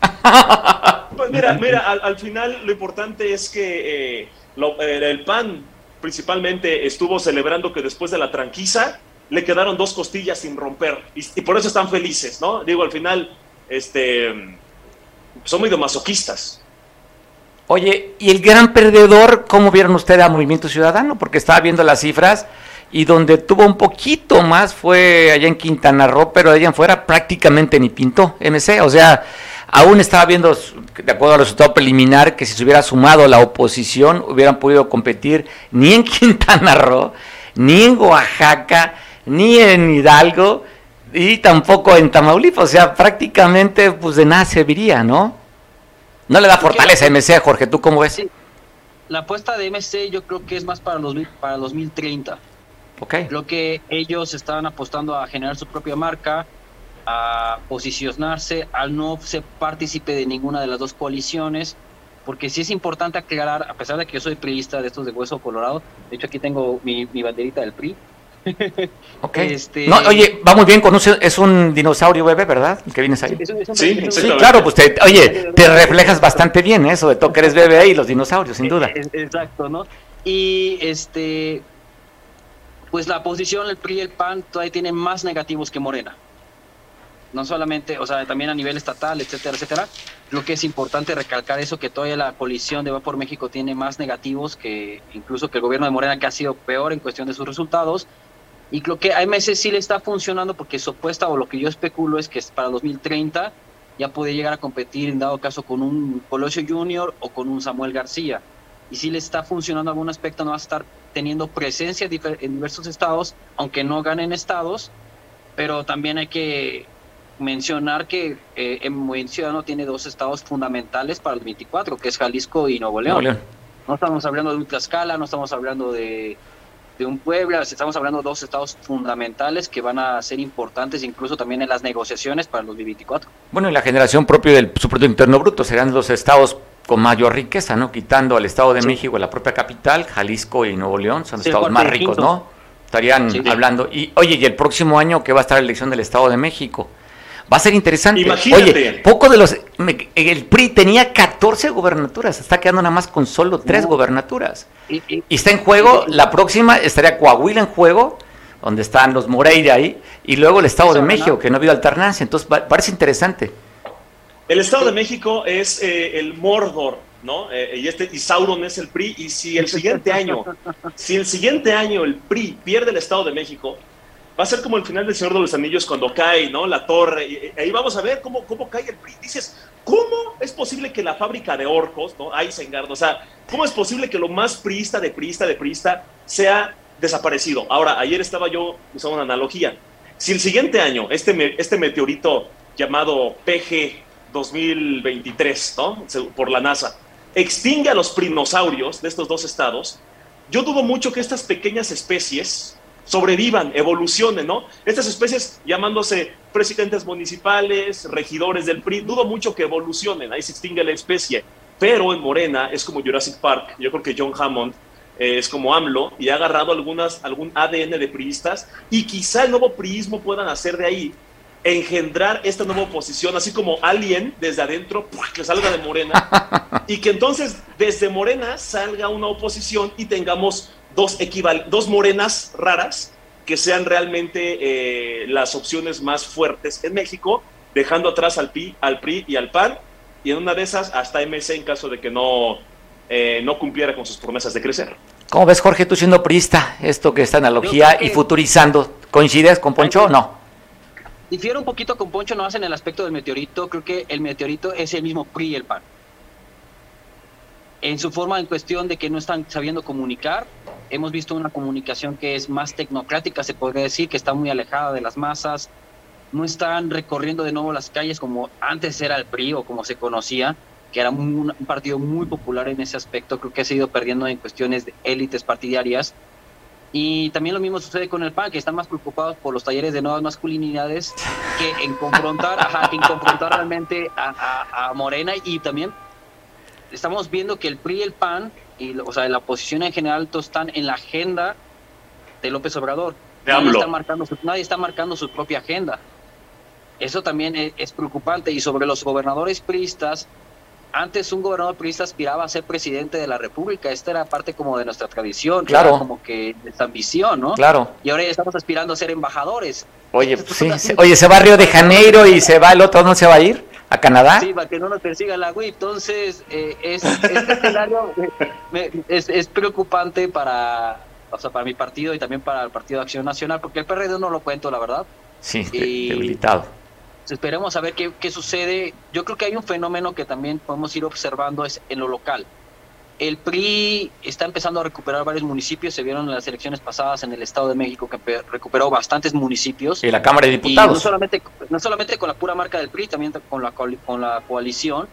[SPEAKER 3] Pues mira, mira, al, final lo importante es que eh, eh, el PAN principalmente estuvo celebrando que después de la tranquiza le quedaron dos costillas sin romper y, por eso están felices, ¿no? Digo, al final, este, son muy masoquistas.
[SPEAKER 1] Oye, ¿y el gran perdedor, cómo vieron ustedes a Movimiento Ciudadano? Porque estaba viendo las cifras y donde tuvo un poquito más fue allá en Quintana Roo, pero allá en fuera prácticamente ni pintó MC, o sea, aún estaba viendo, de acuerdo al resultado preliminar, que si se hubiera sumado la oposición hubieran podido competir ni en Quintana Roo, ni en Oaxaca, ni en Hidalgo, y tampoco en Tamaulipas, o sea, prácticamente pues de nada serviría, ¿no? No le da fortaleza a MC, Jorge, ¿tú cómo ves?
[SPEAKER 4] La apuesta de MC yo creo que es más para, los, para 2030.
[SPEAKER 1] Okay.
[SPEAKER 4] Creo que ellos estaban apostando a generar su propia marca, a posicionarse, al no ser partícipe de ninguna de las dos coaliciones. porque sí es importante aclarar, a pesar de que yo soy priista de estos de hueso colorado, de hecho aquí tengo mi, mi banderita del PRI.
[SPEAKER 1] ok. Este... No, oye, va muy bien, conoce, es un dinosaurio bebé, ¿verdad? El que vienes ahí. Sí, sí, claro, pues te, oye, te reflejas bastante bien eso de todo que eres bebé y los dinosaurios, sin duda.
[SPEAKER 4] Exacto, ¿no? Y este, pues la posición, el PRI y el PAN todavía tienen más negativos que Morena no solamente, o sea, también a nivel estatal, etcétera, etcétera. Lo que es importante recalcar eso, que todavía la coalición de Va por México tiene más negativos que incluso que el gobierno de Morena, que ha sido peor en cuestión de sus resultados. Y creo que a meses sí le está funcionando porque supuesta, o lo que yo especulo es que para 2030 ya puede llegar a competir, en dado caso, con un Colosio Junior o con un Samuel García. Y si le está funcionando algún aspecto, no va a estar teniendo presencia en diversos estados, aunque no ganen estados, pero también hay que mencionar que eh, el Movimiento Ciudadano tiene dos estados fundamentales para el 24, que es Jalisco y Nuevo León. No estamos hablando de un Tlaxcala, no estamos hablando de, de un Puebla, estamos hablando de dos estados fundamentales que van a ser importantes incluso también en las negociaciones para el 2024.
[SPEAKER 1] Bueno, y la generación propia del su Producto Interno Bruto serán los estados con mayor riqueza, ¿no? Quitando al Estado de México, la propia capital, Jalisco y Nuevo León, son los estados más ricos, ¿no? Estarían hablando. Y oye, y el próximo año que va a estar la elección del Estado de México. Va a ser interesante.
[SPEAKER 3] Imagínate.
[SPEAKER 1] Oye, poco de los. el PRI tenía 14 gobernaturas, está quedando nada más con solo 3 gobernaturas. Y, está en juego, la próxima estaría Coahuila en juego, donde están los Moreira ahí, y luego el Estado de México, que no ha habido alternancia. Entonces, parece interesante.
[SPEAKER 3] El Estado de México es eh, el Mordor, ¿no? Eh, y, este, y Sauron es el PRI. Y si el siguiente año, si el siguiente año el PRI pierde el Estado de México, va a ser como el final del Señor de los Anillos cuando cae, ¿no? La torre. Y, ahí vamos a ver cómo, cómo cae el PRI. Dices, ¿cómo es posible que la fábrica de orcos, ¿no? Isengard, o sea, ¿cómo es posible que lo más priista de priista de priista sea desaparecido? Ahora, ayer estaba yo usando una analogía. Si el siguiente año este, este meteorito llamado PG 2023, ¿no? Por la NASA, extingue a los prinosaurios de estos dos estados, yo dudo mucho que estas pequeñas especies sobrevivan, evolucionen, ¿no? Estas especies llamándose presidentes municipales, regidores del PRI, dudo mucho que evolucionen, ahí se extingue la especie, pero en Morena es como Jurassic Park, yo creo que John Hammond eh, es como AMLO y ha agarrado algunas, algún ADN de priistas y quizá el nuevo priismo puedan hacer de ahí engendrar esta nueva oposición, así como alguien desde adentro que salga de Morena y que entonces desde Morena salga una oposición y tengamos dos, equival dos morenas raras que sean realmente eh, las opciones más fuertes en México, dejando atrás al PRI, al PRI y al PAN, y en una de esas hasta MC en caso de que no, eh, no cumpliera con sus promesas de crecer.
[SPEAKER 1] ¿Cómo ves, Jorge, tú siendo priista, esto que esta analogía y futurizando, ¿coincides con Poncho o no?
[SPEAKER 4] Difiero un poquito con Poncho, no más en el aspecto del meteorito, creo que el meteorito es el mismo PRI y el PAN en su forma en cuestión de que no están sabiendo comunicar. Hemos visto una comunicación que es más tecnocrática, se podría decir, que está muy alejada de las masas. No están recorriendo de nuevo las calles como antes era el PRI o como se conocía, que era un, partido muy popular en ese aspecto. Creo que ha ido perdiendo en cuestiones de élites partidarias. Y también lo mismo sucede con el PAN, que están más preocupados por los talleres de nuevas masculinidades que en confrontar, en confrontar realmente a, a Morena y también estamos viendo que el PRI y el PAN, y, o sea, la oposición en general, todos están en la agenda de López Obrador. nadie, está marcando su, nadie está marcando su propia agenda. Eso también es, preocupante. Y sobre los gobernadores priistas, antes un gobernador priista aspiraba a ser presidente de la República. Esta era parte como de nuestra tradición,
[SPEAKER 1] claro.
[SPEAKER 4] como que de esta ambición, ¿no?
[SPEAKER 1] Claro.
[SPEAKER 4] Y ahora ya estamos aspirando a ser embajadores.
[SPEAKER 1] Oye, sí, oye, se va a Río de Janeiro y se va el otro, ¿no se va a ir? ¿A Canadá?
[SPEAKER 4] Sí, para que no nos persiga la WIP. Entonces, eh, es, este escenario es, es, preocupante para, o sea, para mi partido y también para el Partido de Acción Nacional, porque el PRD no lo cuento, la verdad.
[SPEAKER 1] Sí, debilitado.
[SPEAKER 4] Esperemos a ver qué, qué sucede. Yo creo que hay un fenómeno que también podemos ir observando es en lo local. El PRI está empezando a recuperar varios municipios, se vieron en las elecciones pasadas en el Estado de México que recuperó bastantes municipios.
[SPEAKER 1] Y la Cámara de Diputados.
[SPEAKER 4] no solamente, no solamente con la pura marca del PRI, también con la, con la coalición.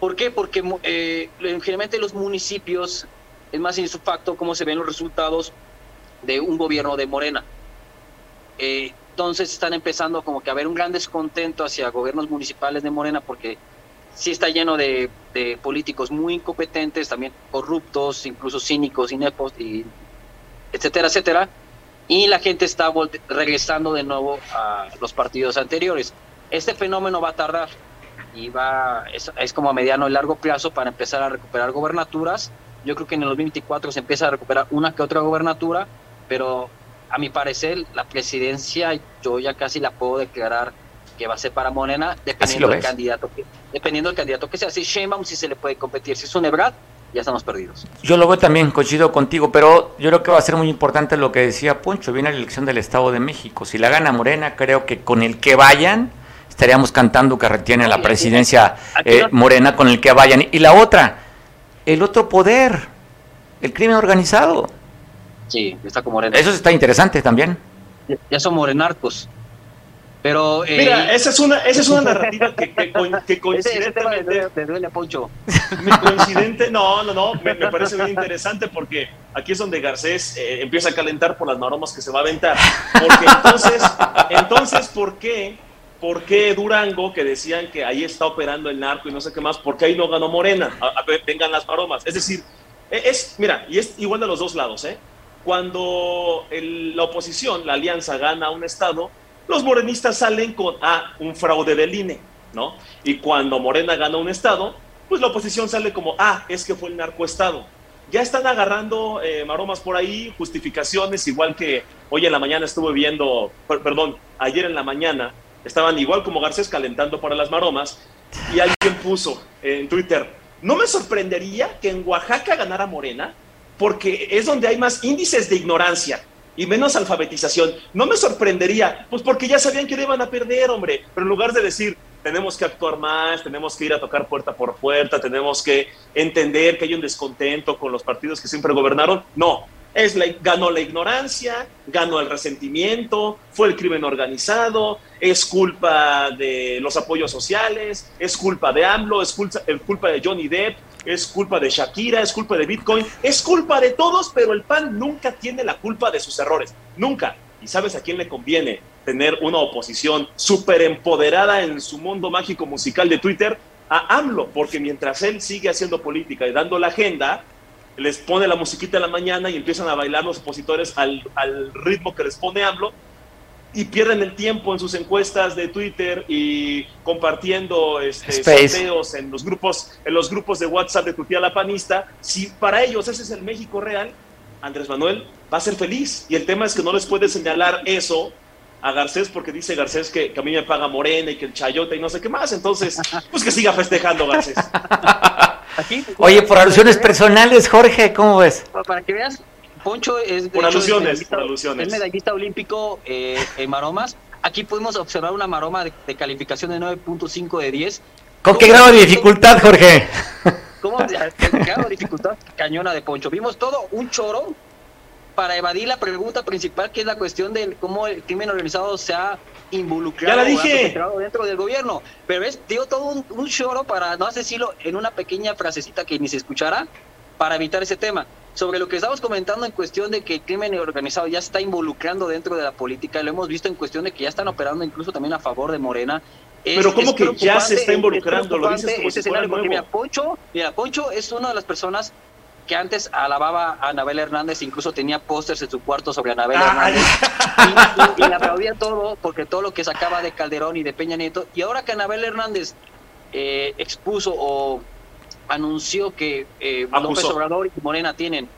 [SPEAKER 4] ¿Por qué? Porque eh, generalmente los municipios, es más facto cómo se ven los resultados de un gobierno de Morena. Eh, entonces están empezando como que a haber un gran descontento hacia gobiernos municipales de Morena porque sí está lleno de, políticos muy incompetentes, también corruptos, incluso cínicos, ineptos, y etcétera, etcétera. Y la gente está regresando de nuevo a los partidos anteriores. Este fenómeno va a tardar y va es, es como a mediano y largo plazo para empezar a recuperar gobernaturas. Yo creo que en el 2024 se empieza a recuperar una que otra gobernatura, pero a mi parecer la presidencia yo ya casi la puedo declarar que va a ser para Morena, dependiendo del candidato que, dependiendo del candidato que sea. Si Sheinbaum si se le puede competir, si es un Ebrard, ya estamos perdidos.
[SPEAKER 1] Yo lo veo también, coincido contigo, pero yo creo que va a ser muy importante lo que decía Poncho, viene la elección del Estado de México. Si la gana Morena, creo que con el que vayan, estaríamos cantando que retiene la presidencia eh, Morena con el que vayan. Y la otra, el otro poder, el crimen organizado.
[SPEAKER 4] Sí, está como Morena.
[SPEAKER 1] Eso está interesante también.
[SPEAKER 4] Ya son morenarcos. Pero,
[SPEAKER 3] eh, Mira, esa es una, esa es una narrativa que, que, que coincidentemente.
[SPEAKER 4] Te duele, Poncho.
[SPEAKER 3] Coincidente, no, no, no, me, parece bien interesante porque aquí es donde Garcés eh, empieza a calentar por las maromas que se va a aventar. Porque entonces, entonces, ¿por qué? ¿Por qué Durango, que decían que ahí está operando el narco y no sé qué más, por qué ahí no ganó Morena? A, vengan las maromas. Es decir, e, es, mira, y es igual de los dos lados, ¿eh? Cuando la oposición, la alianza, gana un estado, los morenistas salen con, ah, un fraude del INE, ¿no? Y cuando Morena gana un estado, pues la oposición sale como, ah, es que fue el narcoestado. Ya están agarrando eh, maromas por ahí, justificaciones, igual que hoy en la mañana estuve viendo, perdón, ayer en la mañana, estaban igual como Garcés calentando para las maromas, y alguien puso en Twitter, no me sorprendería que en Oaxaca ganara Morena, porque es donde hay más índices de ignorancia y menos alfabetización. No me sorprendería, pues porque ya sabían que le iban a perder, hombre. Pero en lugar de decir, tenemos que actuar más, tenemos que ir a tocar puerta por puerta, tenemos que entender que hay un descontento con los partidos que siempre gobernaron, no. Es la, ganó la ignorancia, ganó el resentimiento, fue el crimen organizado, es culpa de los apoyos sociales, es culpa de AMLO, es culpa, es culpa de Johnny Depp, es culpa de Shakira, es culpa de Bitcoin, es culpa de todos, pero el PAN nunca tiene la culpa de sus errores, nunca. ¿Y sabes a quién le conviene tener una oposición súper empoderada en su mundo mágico musical de Twitter? A AMLO, porque mientras él sigue haciendo política y dando la agenda, les pone la musiquita en la mañana y empiezan a bailar los opositores al, al ritmo que les pone AMLO, y pierden el tiempo en sus encuestas de Twitter y compartiendo este, sorteos en los grupos en los grupos de WhatsApp de tu tía la panista, si para ellos ese es el México real, Andrés Manuel va a ser feliz. Y el tema es que no les puede señalar eso a Garcés porque dice Garcés que, que a mí me paga Morena y que el Chayote y no sé qué más, entonces pues que siga festejando Garcés.
[SPEAKER 1] Oye, por alusiones personales, Jorge, ¿cómo ves?
[SPEAKER 4] Para que veas, Poncho es,
[SPEAKER 3] por alusiones, es
[SPEAKER 4] medallista olímpico eh, en maromas. Aquí podemos observar una maroma de, calificación de 9.5 de 10.
[SPEAKER 1] ¿Con qué grado de dificultad, Jorge?
[SPEAKER 4] ¿Cómo? grado de dificultad cañona de Poncho. Vimos todo un choro para evadir la pregunta principal, que es la cuestión de cómo el crimen organizado se ha involucrado
[SPEAKER 3] ya la dije.
[SPEAKER 4] dentro del gobierno. Pero es, dio todo un, un choro para no decirlo en una pequeña frasecita que ni se escuchara, para evitar ese tema. Sobre lo que estamos comentando en cuestión de que el crimen organizado ya está involucrando dentro de la política, lo hemos visto en cuestión de que ya están operando incluso también a favor de Morena.
[SPEAKER 3] Pero ¿cómo que ya se está involucrando? Lo dices como si fuera
[SPEAKER 4] mira, Poncho, mira, Poncho es una de las personas que antes alababa a Anabel Hernández, incluso tenía pósters en su cuarto sobre Anabel Hernández, y, le aplaudía todo, porque todo lo que sacaba de Calderón y de Peña Nieto, y ahora que Anabel Hernández eh, expuso o anunció que eh, López Obrador y Morena tienen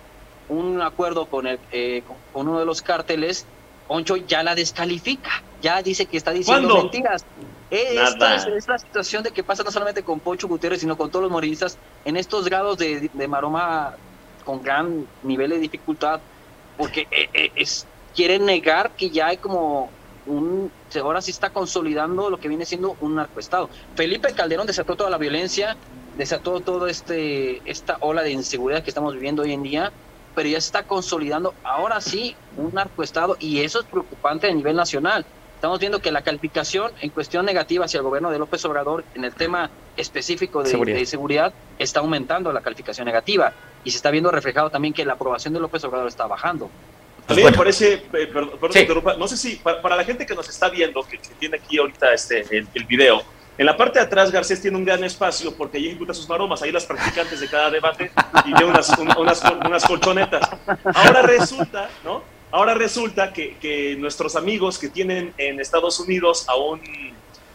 [SPEAKER 4] un acuerdo con, el, eh, con uno de los cárteles, Oncho ya la descalifica, ya dice que está diciendo mentiras. Esta es, la situación de que pasa no solamente con Poncho Gutiérrez, sino con todos los morenistas en estos grados de, maroma con gran nivel de dificultad, porque eh, es, quieren negar que ya hay como un, ahora sí está consolidando lo que viene siendo un narcoestado. Felipe Calderón desató toda la violencia, desató todo este esta ola de inseguridad que estamos viviendo hoy en día, pero ya se está consolidando ahora sí un narcoestado y eso es preocupante a nivel nacional. Estamos viendo que la calificación en cuestión negativa hacia el gobierno de López Obrador en el tema específico de seguridad, está aumentando la calificación negativa y se está viendo reflejado también que la aprobación de López Obrador está bajando.
[SPEAKER 3] A mí me parece, eh, perdón, no sé si para, la gente que nos está viendo, que, tiene aquí ahorita este, el, el video, En la parte de atrás, Garcés tiene un gran espacio porque ahí ejecuta sus maromas, ahí las practicantes de cada debate y tiene unas, unas, unas colchonetas. Ahora resulta, ¿no? Ahora resulta que, que, nuestros amigos que tienen en Estados Unidos a un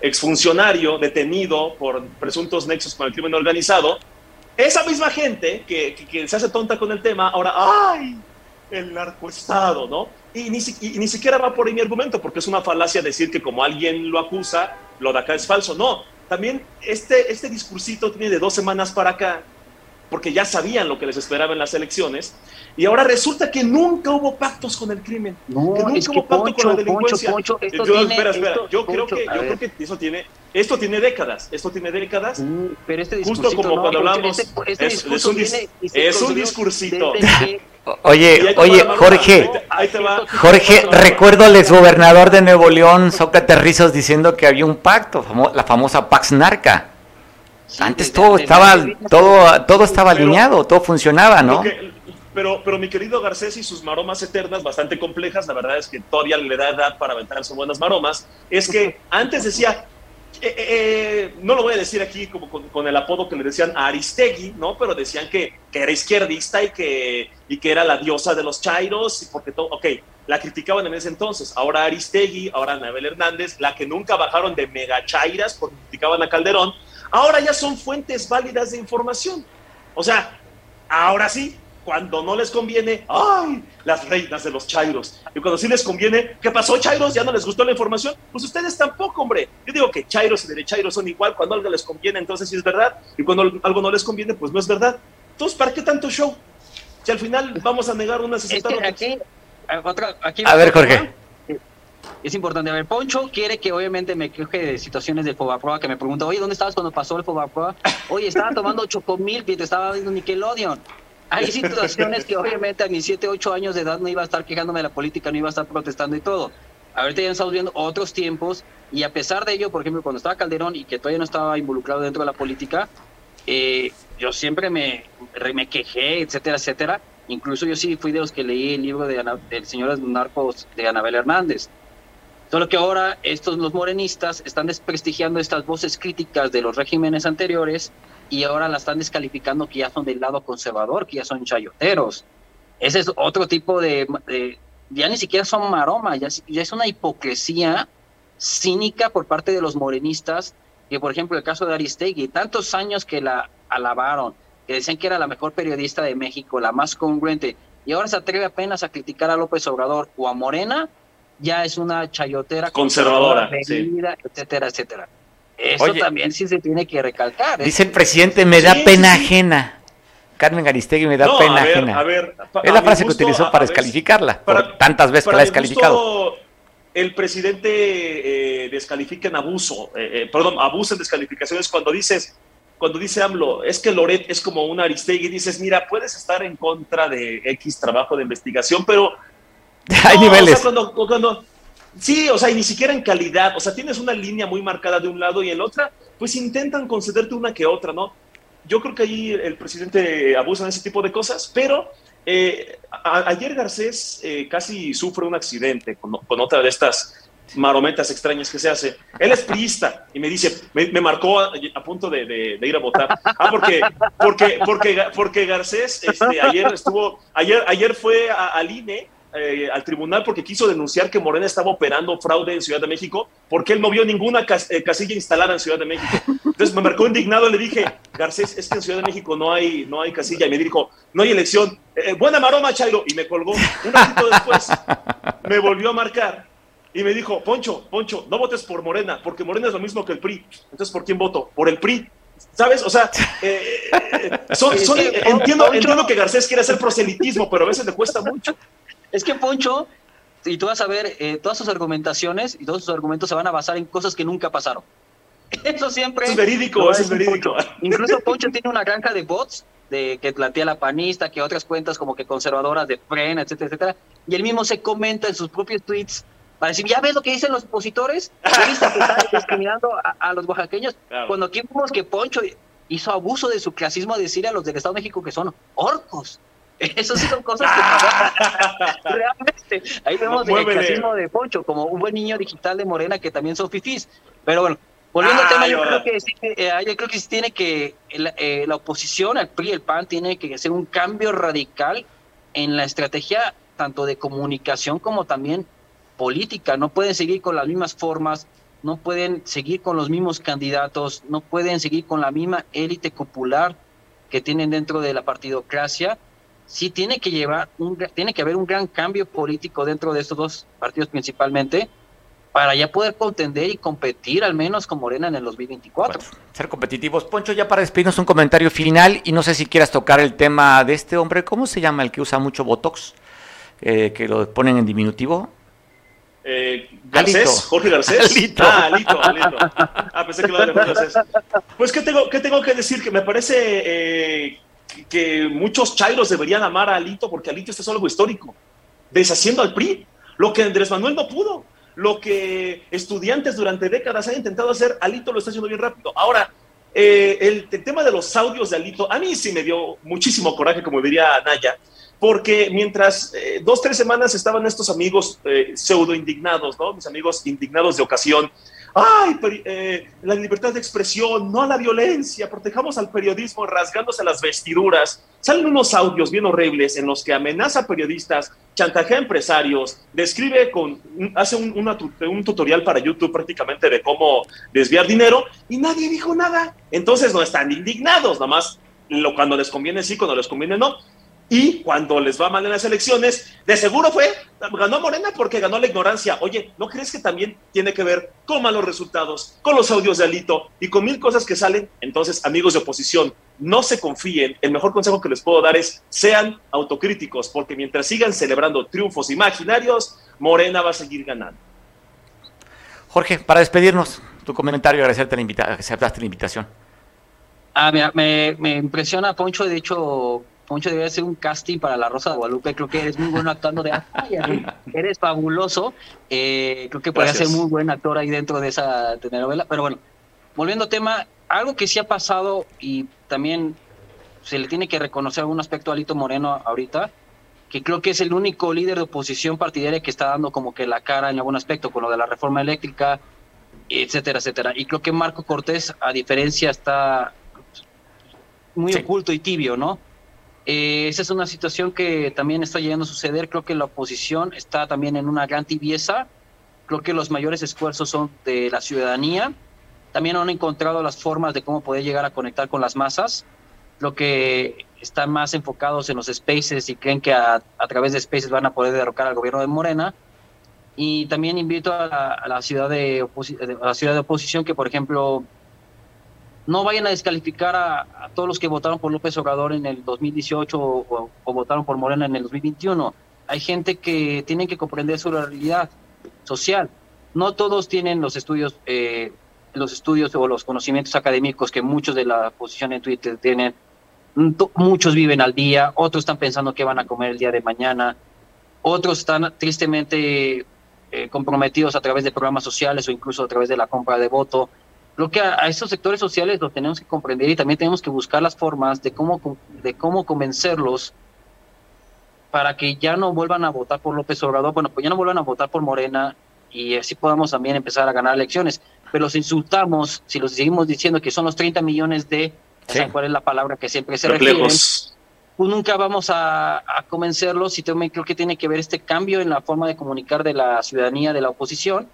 [SPEAKER 3] exfuncionario detenido por presuntos nexos con el crimen organizado, esa misma gente que, que, se hace tonta con el tema, ahora, ¡ay! El narcoestado, ¿no? Y ni, y ni siquiera va por ahí mi argumento, porque es una falacia decir que como alguien lo acusa, lo de acá es falso. No, también este, este discursito tiene de dos semanas para acá, porque ya sabían lo que les esperaba en las elecciones, y ahora resulta que nunca hubo pactos con el crimen.
[SPEAKER 4] No,
[SPEAKER 3] que nunca
[SPEAKER 4] es que
[SPEAKER 3] hubo pacto
[SPEAKER 4] Poncho,
[SPEAKER 3] con la delincuencia.
[SPEAKER 4] Poncho, Poncho, esto
[SPEAKER 3] yo,
[SPEAKER 4] tiene-
[SPEAKER 3] espera, espera.
[SPEAKER 4] esto-
[SPEAKER 3] yo creo que,
[SPEAKER 4] a
[SPEAKER 3] yo
[SPEAKER 4] ver.
[SPEAKER 3] creo que eso tiene, esto tiene décadas. Esto tiene décadas.
[SPEAKER 4] Mm, Pero este
[SPEAKER 3] Justo como
[SPEAKER 4] no,
[SPEAKER 3] cuando hablamos,
[SPEAKER 4] este- este
[SPEAKER 3] es- un es
[SPEAKER 4] construyó
[SPEAKER 3] discursito.
[SPEAKER 4] desde que-
[SPEAKER 1] Oye, oye, Jorge,
[SPEAKER 3] Ahí te, ahí te va.
[SPEAKER 1] Jorge, recuerdo al exgobernador de Nuevo León, Sócrates Rizos, diciendo que había un pacto, la famosa Pax Narca.
[SPEAKER 4] sí,
[SPEAKER 1] Antes todo estaba, todo, todo estaba alineado, todo funcionaba, ¿no?
[SPEAKER 3] Pero, pero mi querido Garcés y sus maromas eternas, bastante complejas, la verdad es que todavía le da edad para aventarse buenas maromas, es que antes decía, eh, eh, eh, no lo voy a decir aquí como con, el apodo que le decían a Aristegui, ¿no? Pero decían que, que era izquierdista y que, y que era la diosa de los chairos, y porque todo, ok, la criticaban en ese entonces. Ahora Aristegui, ahora Anabel Hernández, la que nunca bajaron de mega chairas porque criticaban a Calderón, ahora ya son fuentes válidas de información. O sea, ahora sí, cuando no les conviene, ¡ay! Las reinas de los chairos. Y cuando sí les conviene, ¿qué pasó, chairos? ¿Ya no les gustó la información? Pues ustedes tampoco, hombre. Yo digo que chairos y derechairos son igual. Cuando algo les conviene, entonces sí es verdad. Y cuando algo no les conviene, pues no es verdad. Entonces, ¿para qué tanto show? Si al final vamos a negar unas y
[SPEAKER 4] Es que
[SPEAKER 3] otras.
[SPEAKER 4] aquí, a- otra- aquí
[SPEAKER 1] A ver, Jorge.
[SPEAKER 4] Es importante. A ver, Poncho quiere que obviamente me queje de situaciones del Fobaproa, que me pregunta, oye, ¿dónde estabas cuando pasó el Fobaproa? Oye, estaba tomando chocomil y te estaba viendo Nickelodeon. Hay situaciones que obviamente a mis 7, 8 años de edad no iba a estar quejándome de la política, no iba a estar protestando y todo. Ahorita ya estamos viendo otros tiempos y a pesar de ello, por ejemplo, cuando estaba Calderón y que todavía no estaba involucrado dentro de la política, eh, yo siempre me, me quejé, etcétera, etcétera. Incluso yo sí fui de los que leí el libro de Ana- del Señor Narcos de Anabel Hernández. Solo que ahora estos los morenistas están desprestigiando estas voces críticas de los regímenes anteriores y ahora la están descalificando que ya son del lado conservador, que ya son chayoteros. Ese es otro tipo de, de- ya ni siquiera son maromas, ya, ya es una hipocresía cínica por parte de los morenistas, que por ejemplo el caso de Aristegui, tantos años que la alabaron, que decían que era la mejor periodista de México, la más congruente, y ahora se atreve apenas a criticar a López Obrador o a Morena, ya es una chayotera
[SPEAKER 3] Conservadora,
[SPEAKER 4] venida, etcétera, etcétera. Eso
[SPEAKER 1] Oye.
[SPEAKER 4] también sí se tiene que recalcar.
[SPEAKER 1] Dice el presidente, me da
[SPEAKER 3] Sí,
[SPEAKER 1] pena
[SPEAKER 3] sí.
[SPEAKER 1] ajena. Carmen Garistegui me da
[SPEAKER 3] No,
[SPEAKER 1] pena
[SPEAKER 3] a ver,
[SPEAKER 1] ajena.
[SPEAKER 3] a ver, pa-
[SPEAKER 1] es la frase que utilizó para descalificarla,
[SPEAKER 3] para-
[SPEAKER 1] por tantas veces que
[SPEAKER 3] Para
[SPEAKER 1] la ha descalificado.
[SPEAKER 3] gusto, el presidente eh, descalifica en abuso, eh, eh, perdón, abusa en descalificaciones cuando dices, cuando dice AMLO, es que Loret es como un Aristegui, dices, mira, puedes estar en contra de X trabajo de investigación, pero
[SPEAKER 1] Hay
[SPEAKER 3] no,
[SPEAKER 1] niveles.
[SPEAKER 3] o sea, cuando, cuando- sí, o sea, y ni siquiera en calidad, o sea, tienes una línea muy marcada de un lado y en la otra, pues intentan concederte una que otra, ¿no? Yo creo que ahí el presidente abusa de ese tipo de cosas, pero eh, ayer Garcés eh, casi sufre un accidente con, con otra de estas marometas extrañas que se hace. Él es priista y me dice, me, marcó a, punto de, de- ir a votar. Ah, porque, porque, porque, porque Garcés este, ayer estuvo, ayer, ayer fue al INE, eh, al tribunal, porque quiso denunciar que Morena estaba operando fraude en Ciudad de México, porque él no vio ninguna cas- eh, casilla instalada en Ciudad de México. Entonces me marcó indignado, le dije, Garcés, es que en Ciudad de México no hay, no hay casilla. Y me dijo, no hay elección. Eh, buena maroma, Chairo. Y me colgó. Un ratito después me volvió a marcar y me dijo, Poncho, Poncho, no votes por Morena, porque Morena es lo mismo que el PRI. Entonces, ¿por quién voto? Por el PRI. ¿Sabes? O sea, eh, eh, son- son-
[SPEAKER 4] que,
[SPEAKER 3] entiendo, entiendo que Garcés quiere hacer proselitismo, pero a veces le cuesta mucho.
[SPEAKER 4] Es que Poncho, y tú vas a ver, eh, todas sus argumentaciones y todos sus argumentos se van a basar en cosas que nunca pasaron. Eso siempre.
[SPEAKER 3] Es verídico, es verídico.
[SPEAKER 4] Poncho. Incluso Poncho tiene una granja de bots de que plantea la panista, que otras cuentas como que conservadoras de frena, etcétera, etcétera. Y él mismo se comenta en sus propios tweets para decir, ¿ya ves lo que dicen los opositores? ¿Ya viste que están discriminando a, a los oaxaqueños?
[SPEAKER 3] Claro.
[SPEAKER 4] Cuando aquí vimos que Poncho hizo abuso de su clasismo a decir a los del Estado de México que son orcos. Eso sí son cosas que. Realmente, ahí vemos el clasismo de Poncho, como un buen niño digital de Morena que también son fifís. Pero bueno, Volviendo al tema, yo creo, que, eh, yo creo que tiene que, eh, la oposición, el PRI el PAN, tiene que hacer un cambio radical en la estrategia tanto de comunicación como también política. No pueden seguir con las mismas formas, no pueden seguir con los mismos candidatos, no pueden seguir con la misma élite popular que tienen dentro de la partidocracia. Sí tiene que llevar un, tiene que haber un gran cambio político dentro de estos dos partidos principalmente para ya poder contender y competir al menos con Morena en el 2024.
[SPEAKER 1] ser competitivos. Poncho, ya para despedirnos un comentario final y no sé si quieras tocar el tema de este hombre, ¿cómo se llama el que usa mucho Botox? Eh, que lo ponen en diminutivo.
[SPEAKER 3] Eh, Garcés, Jorge Garcés. Alito. Ah, Alito, Alito. Ah, pensé que lo Garcés. Pues, ¿qué tengo, ¿qué tengo que decir? Que me parece eh, que muchos chairos deberían amar a Alito porque Alito está algo histórico, deshaciendo al PRI, lo que Andrés Manuel no pudo lo que estudiantes durante décadas han intentado hacer, Alito lo está haciendo bien rápido. Ahora, eh, el, tema de los audios de Alito, a mí sí me dio muchísimo coraje, como diría Naya, porque mientras eh, dos, tres semanas estaban estos amigos eh, pseudo indignados, ¿no? Mis amigos indignados de ocasión, ay, eh, la libertad de expresión, no a la violencia, protejamos al periodismo rasgándose las vestiduras. Salen unos audios bien horribles en los que amenaza a periodistas, chantajea a empresarios, describe con, hace un, tutorial para YouTube prácticamente de cómo desviar dinero y nadie dijo nada. Entonces no están indignados, nada más lo, cuando les conviene sí, cuando les conviene no. Y cuando les va mal en las elecciones, de seguro fue, ganó Morena porque ganó la ignorancia. Oye, ¿no crees que también tiene que ver con malos resultados, con los audios de Alito y con mil cosas que salen? Entonces, amigos de oposición, no se confíen. El mejor consejo que les puedo dar es sean autocríticos, porque mientras sigan celebrando triunfos imaginarios, Morena va a seguir ganando.
[SPEAKER 1] Jorge, para despedirnos, tu comentario, agradecerte la invitación, aceptaste la invitación.
[SPEAKER 4] Ah, mira, me, me impresiona, Poncho, de hecho, Poncho debe hacer un casting para La Rosa de Guadalupe. Creo que eres muy bueno actuando de eres fabuloso. Eh, creo que podría ser muy buen actor ahí dentro de esa telenovela. Pero bueno, volviendo al tema, algo que sí ha pasado y también se le tiene que reconocer algún aspecto a Alito Moreno ahorita, que creo que es el único líder de oposición partidaria que está dando como que la cara en algún aspecto con lo de la reforma eléctrica, etcétera, etcétera. Y creo que Marco Cortés, a diferencia, está muy oculto y tibio, ¿no? Eh, esa es una situación que también está llegando a suceder. Creo que la oposición está también en una gran tibieza. Creo que los mayores esfuerzos son de la ciudadanía. También han encontrado las formas de cómo poder llegar a conectar con las masas. Lo que están más enfocados en los spaces y creen que a, través de spaces van a poder derrocar al gobierno de Morena. Y también invito a ciudad, de a la ciudad de oposición que, por ejemplo, no vayan a descalificar a, todos los que votaron por López Obrador en el 2018 o, votaron por Morena en el 2021. Hay gente que tiene que comprender su realidad social. No todos tienen los estudios, eh, los estudios o los conocimientos académicos que muchos de la oposición en Twitter tienen. Muchos viven al día, otros están pensando qué van a comer el día de mañana, otros están tristemente eh, comprometidos a través de programas sociales o incluso a través de la compra de voto Creo que a, estos sectores sociales lo tenemos que comprender y también tenemos que buscar las formas de cómo, de cómo convencerlos para que ya no vuelvan a votar por López Obrador, bueno, pues ya no vuelvan a votar por Morena y así podamos también empezar a ganar elecciones. Pero los insultamos, si los seguimos diciendo que son los 30 millones de, cuál es la palabra que siempre se refiere, pues nunca vamos a, a, convencerlos y también creo que tiene que ver este cambio en la forma de comunicar de la ciudadanía, de la oposición.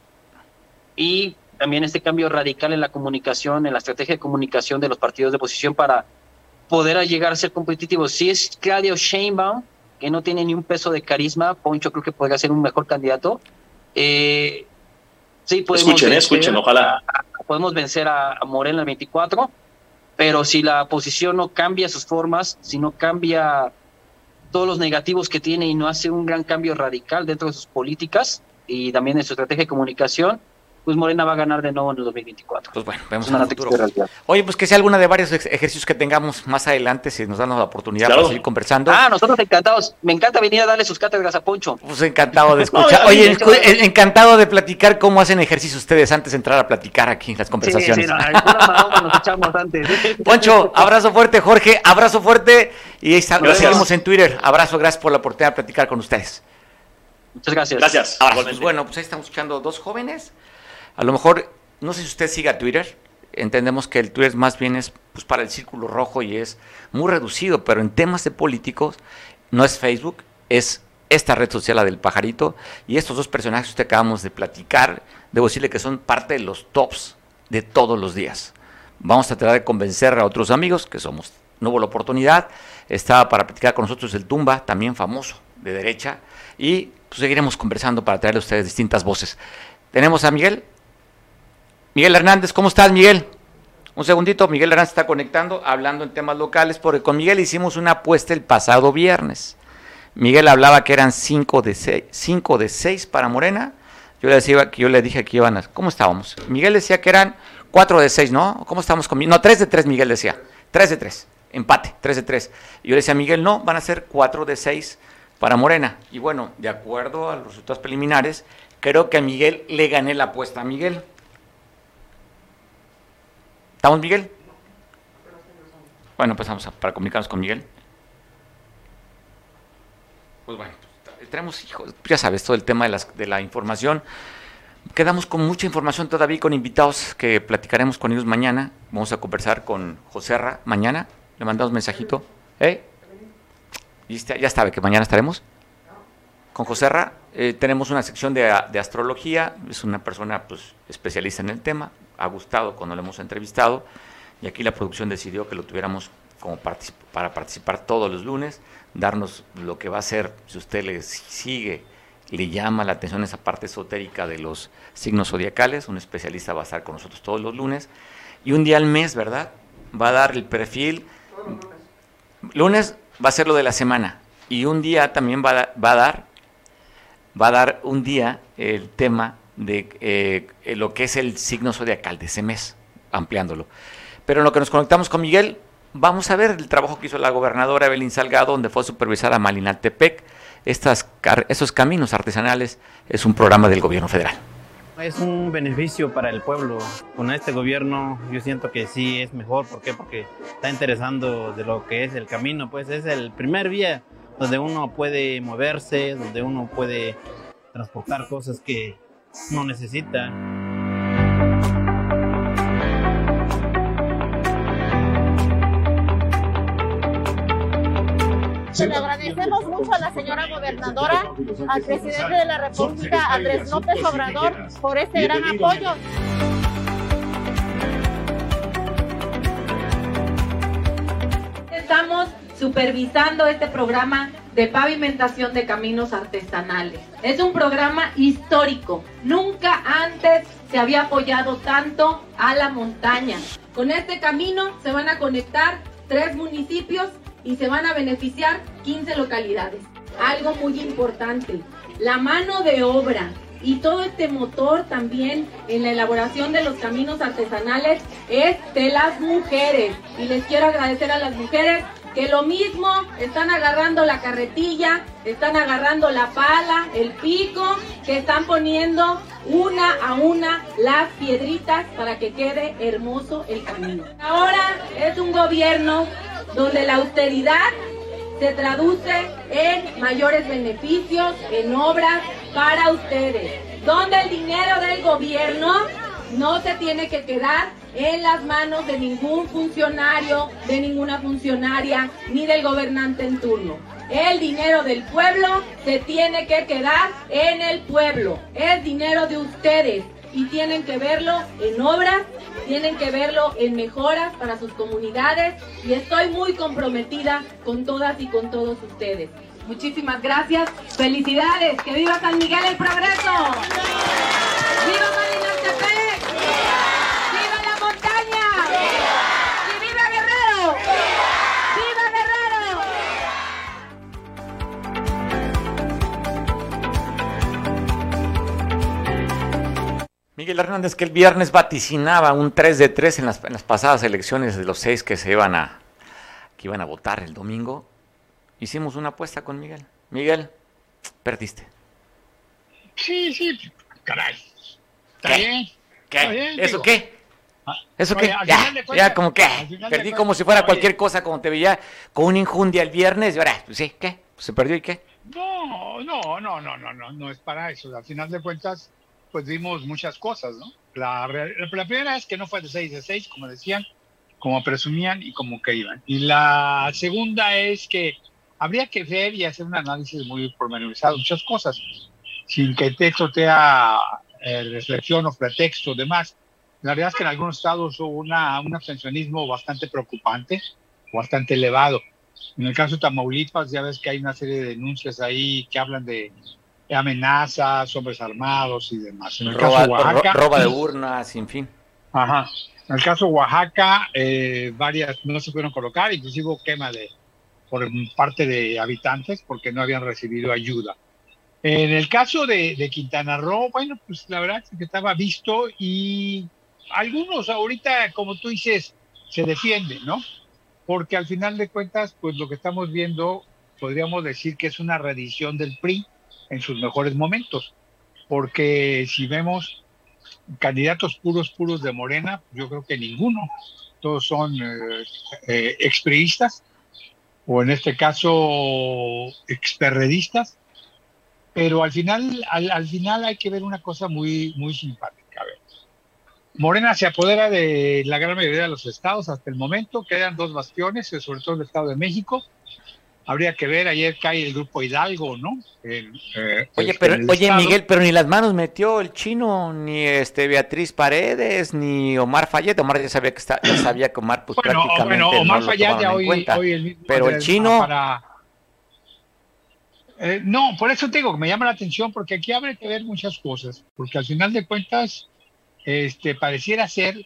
[SPEAKER 4] Y también este cambio radical en la comunicación, en la estrategia de comunicación de los partidos de oposición para poder llegar a ser competitivos. Si es Claudio Sheinbaum, que no tiene ni un peso de carisma, Poncho creo que podría ser un mejor candidato. Eh, sí, podemos
[SPEAKER 3] escuchen, vencer, escuchen, ojalá.
[SPEAKER 4] podemos vencer a, a Morena el 24, pero si la oposición no cambia sus formas, si no cambia todos los negativos que tiene y no hace un gran cambio radical dentro de sus políticas y también en su estrategia de comunicación, pues Morena va a ganar de nuevo en el 2024.
[SPEAKER 1] Pues bueno, vemos en futuro. Oye, pues que sea alguna de varios ejercicios que tengamos más adelante, si nos dan la oportunidad para seguir conversando.
[SPEAKER 4] Ah, nosotros encantados. Me encanta venir a darle sus cátedras a Poncho.
[SPEAKER 1] Pues encantado de escuchar. Oye, encantado de platicar cómo hacen ejercicio ustedes antes de entrar a platicar aquí en las conversaciones. Sí, sí, nos echamos antes. Poncho, abrazo fuerte, Jorge, abrazo fuerte. Y ahí seguimos en Twitter. Abrazo, gracias por la oportunidad de platicar con ustedes.
[SPEAKER 4] Muchas gracias.
[SPEAKER 3] Gracias.
[SPEAKER 1] pues bueno, pues ahí estamos escuchando dos jóvenes a lo mejor no sé si usted siga Twitter, entendemos que el Twitter más bien es pues, para el círculo rojo y es muy reducido, pero en temas de políticos no es Facebook, es esta red social, la del pajarito, y estos dos personajes que acabamos de platicar, debo decirle que son parte de los tops de todos los días. Vamos a tratar de convencer a otros amigos que somos. No hubo la oportunidad, estaba para platicar con nosotros el Tumba, también famoso de derecha, y pues, seguiremos conversando para traerle a ustedes distintas voces. Tenemos a Miguel. Miguel Hernández, ¿cómo estás, Miguel? Un segundito, Miguel Hernández está conectando, hablando en temas locales, porque con Miguel hicimos una apuesta el pasado viernes. Miguel hablaba que eran 5 de 6, 5 de 6 para Morena. Yo le decía que yo le dije que iban a ¿Cómo estábamos? Miguel decía que eran 4 de 6, ¿no? ¿Cómo estamos con No, 3 de 3 Miguel decía. 3 de 3. Empate, 3 de 3. Y yo le decía a Miguel, "No, van a ser 4 de 6 para Morena." Y bueno, de acuerdo a los resultados preliminares, creo que a Miguel le gané la apuesta a Miguel. ¿Estamos, Miguel? Bueno, empezamos para comunicarnos con Miguel. Pues bueno, tenemos hijos, ya sabes, todo el tema de, las, de la información. Quedamos con mucha información todavía con invitados que platicaremos con ellos mañana. Vamos a conversar con José Ra mañana. Le mandamos mensajito. ¿Eh? Ya sabe que mañana estaremos. Con José Ra eh, tenemos una sección de, de, astrología. Es una persona pues, especialista en el tema ha gustado cuando lo hemos entrevistado y aquí la producción decidió que lo tuviéramos como para participar todos los lunes, darnos lo que va a ser, si usted le sigue, le llama la atención esa parte esotérica de los signos zodiacales, un especialista va a estar con nosotros todos los lunes, y un día al mes, ¿verdad? Va a dar el perfil, lunes va a ser lo de la semana, y un día también va va a dar, va a dar un día el tema de eh, lo que es el signo zodiacal de ese mes, ampliándolo. Pero en lo que nos conectamos con Miguel, vamos a ver el trabajo que hizo la gobernadora Evelyn Salgado, donde fue a supervisar a Malinaltepec. Estas, esos caminos artesanales es un programa del gobierno federal.
[SPEAKER 5] Es un beneficio para el pueblo. Con este gobierno yo siento que sí es mejor. ¿Por qué? Porque está interesando de lo que es el camino. Pues es el primer vía donde uno puede moverse, donde uno puede transportar cosas que no necesita.
[SPEAKER 6] Le agradecemos mucho a la señora gobernadora, al presidente de la República, Andrés López Obrador, por este gran apoyo.
[SPEAKER 7] Estamos supervisando este programa de pavimentación de caminos artesanales. Es un programa histórico. Nunca antes se había apoyado tanto a la montaña. Con este camino se van a conectar tres municipios y se van a beneficiar 15 localidades. Algo muy importante, la mano de obra y todo este motor también en la elaboración de los caminos artesanales es de las mujeres. Y les quiero agradecer a las mujeres que lo mismo están agarrando la carretilla, están agarrando la pala, el pico, que están poniendo una a una las piedritas para que quede hermoso el camino. Ahora es un gobierno donde la austeridad se traduce en mayores beneficios, en obras para ustedes, donde el dinero del gobierno no se tiene que quedar en las manos de ningún funcionario, de ninguna funcionaria, ni del gobernante en turno. El dinero del pueblo se tiene que quedar en el pueblo. Es dinero de ustedes y tienen que verlo en obras, tienen que verlo en mejoras para sus comunidades y estoy muy comprometida con todas y con todos ustedes. Muchísimas gracias. Felicidades. Que viva San Miguel el Progreso. ¡Viva
[SPEAKER 1] Miguel Hernández, que el viernes vaticinaba un 3 de 3 en las, pasadas elecciones de los seis que se iban a, que iban a votar el domingo. Hicimos una apuesta con Miguel. Miguel, perdiste.
[SPEAKER 8] Sí, sí, caray. ¿Está bien?
[SPEAKER 1] ¿Qué? ¿Eso qué? Ah, ¿Eso qué? Ya, ya, como que perdí como si fuera cualquier cosa, como te veía con una injundia el viernes, y ahora, pues sí, ¿qué? ¿Se perdió y qué?
[SPEAKER 8] No, no, no, no, no, no, no es para eso. Al final de cuentas, pues vimos muchas cosas, ¿no? La, la primera es que no fue de 6 de 6, como decían, como presumían y como que iban. Y la segunda es que habría que ver y hacer un análisis muy pormenorizado, muchas cosas, sin que esto sea eh, reflexión o pretexto, demás. La verdad es que en algunos estados hubo una, un abstencionismo bastante preocupante, bastante elevado. En el caso de Tamaulipas, ya ves que hay una serie de denuncias ahí que hablan de amenazas, hombres armados y demás. En el
[SPEAKER 1] roba, caso de Oaxaca, roba de urnas, en fin.
[SPEAKER 8] Ajá. En el caso de Oaxaca, eh, varias no se pudieron colocar, inclusive quema de por parte de habitantes porque no habían recibido ayuda. En el caso de, de Quintana Roo, bueno, pues la verdad es que estaba visto y algunos ahorita, como tú dices, se defienden, ¿no? Porque al final de cuentas, pues lo que estamos viendo, podríamos decir que es una reedición del PRI en sus mejores momentos. Porque si vemos candidatos puros, puros de Morena, yo creo que ninguno. Todos son eh, eh, expriistas, o en este caso experredistas. Pero al final, al, final hay que ver una cosa muy, muy simpática. Morena se apodera de la gran mayoría de los estados hasta el momento. Quedan dos bastiones, sobre todo el Estado de México, habría que ver, ayer cae el grupo Hidalgo, ¿no?
[SPEAKER 1] Eh, oye, este, pero, oye Miguel, pero ni las manos metió el chino, ni este Beatriz Paredes, ni Omar Fayet, Omar ya sabía que está, ya sabía que Omar pues prácticamente bueno, Omar no Fayet ya hoy, hoy, el mismo pero el chino
[SPEAKER 8] eh, no, por eso te digo que me llama la atención porque aquí habrá que ver muchas cosas, porque al final de cuentas este pareciera ser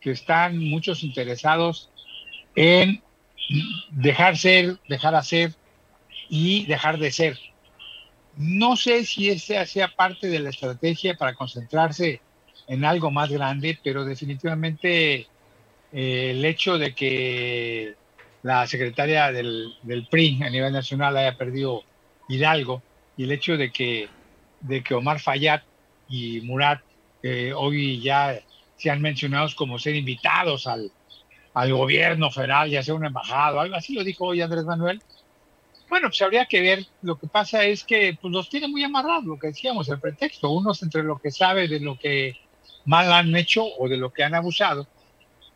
[SPEAKER 8] que están muchos interesados en dejar ser, dejar hacer y dejar de ser. No sé si esa sea parte de la estrategia para concentrarse en algo más grande, pero definitivamente eh, el hecho de que la secretaria del, del, PRI a nivel nacional haya perdido Hidalgo y el hecho de que, de que Omar Fayad y Murat eh, hoy ya sean mencionados como ser invitados al, al gobierno federal, ya sea un embajado, algo así lo dijo hoy Andrés Manuel. Bueno, pues habría que ver. Lo que pasa es que pues, los tiene muy amarrados, lo que decíamos, el pretexto. Unos entre lo que sabe de lo que mal han hecho o de lo que han abusado,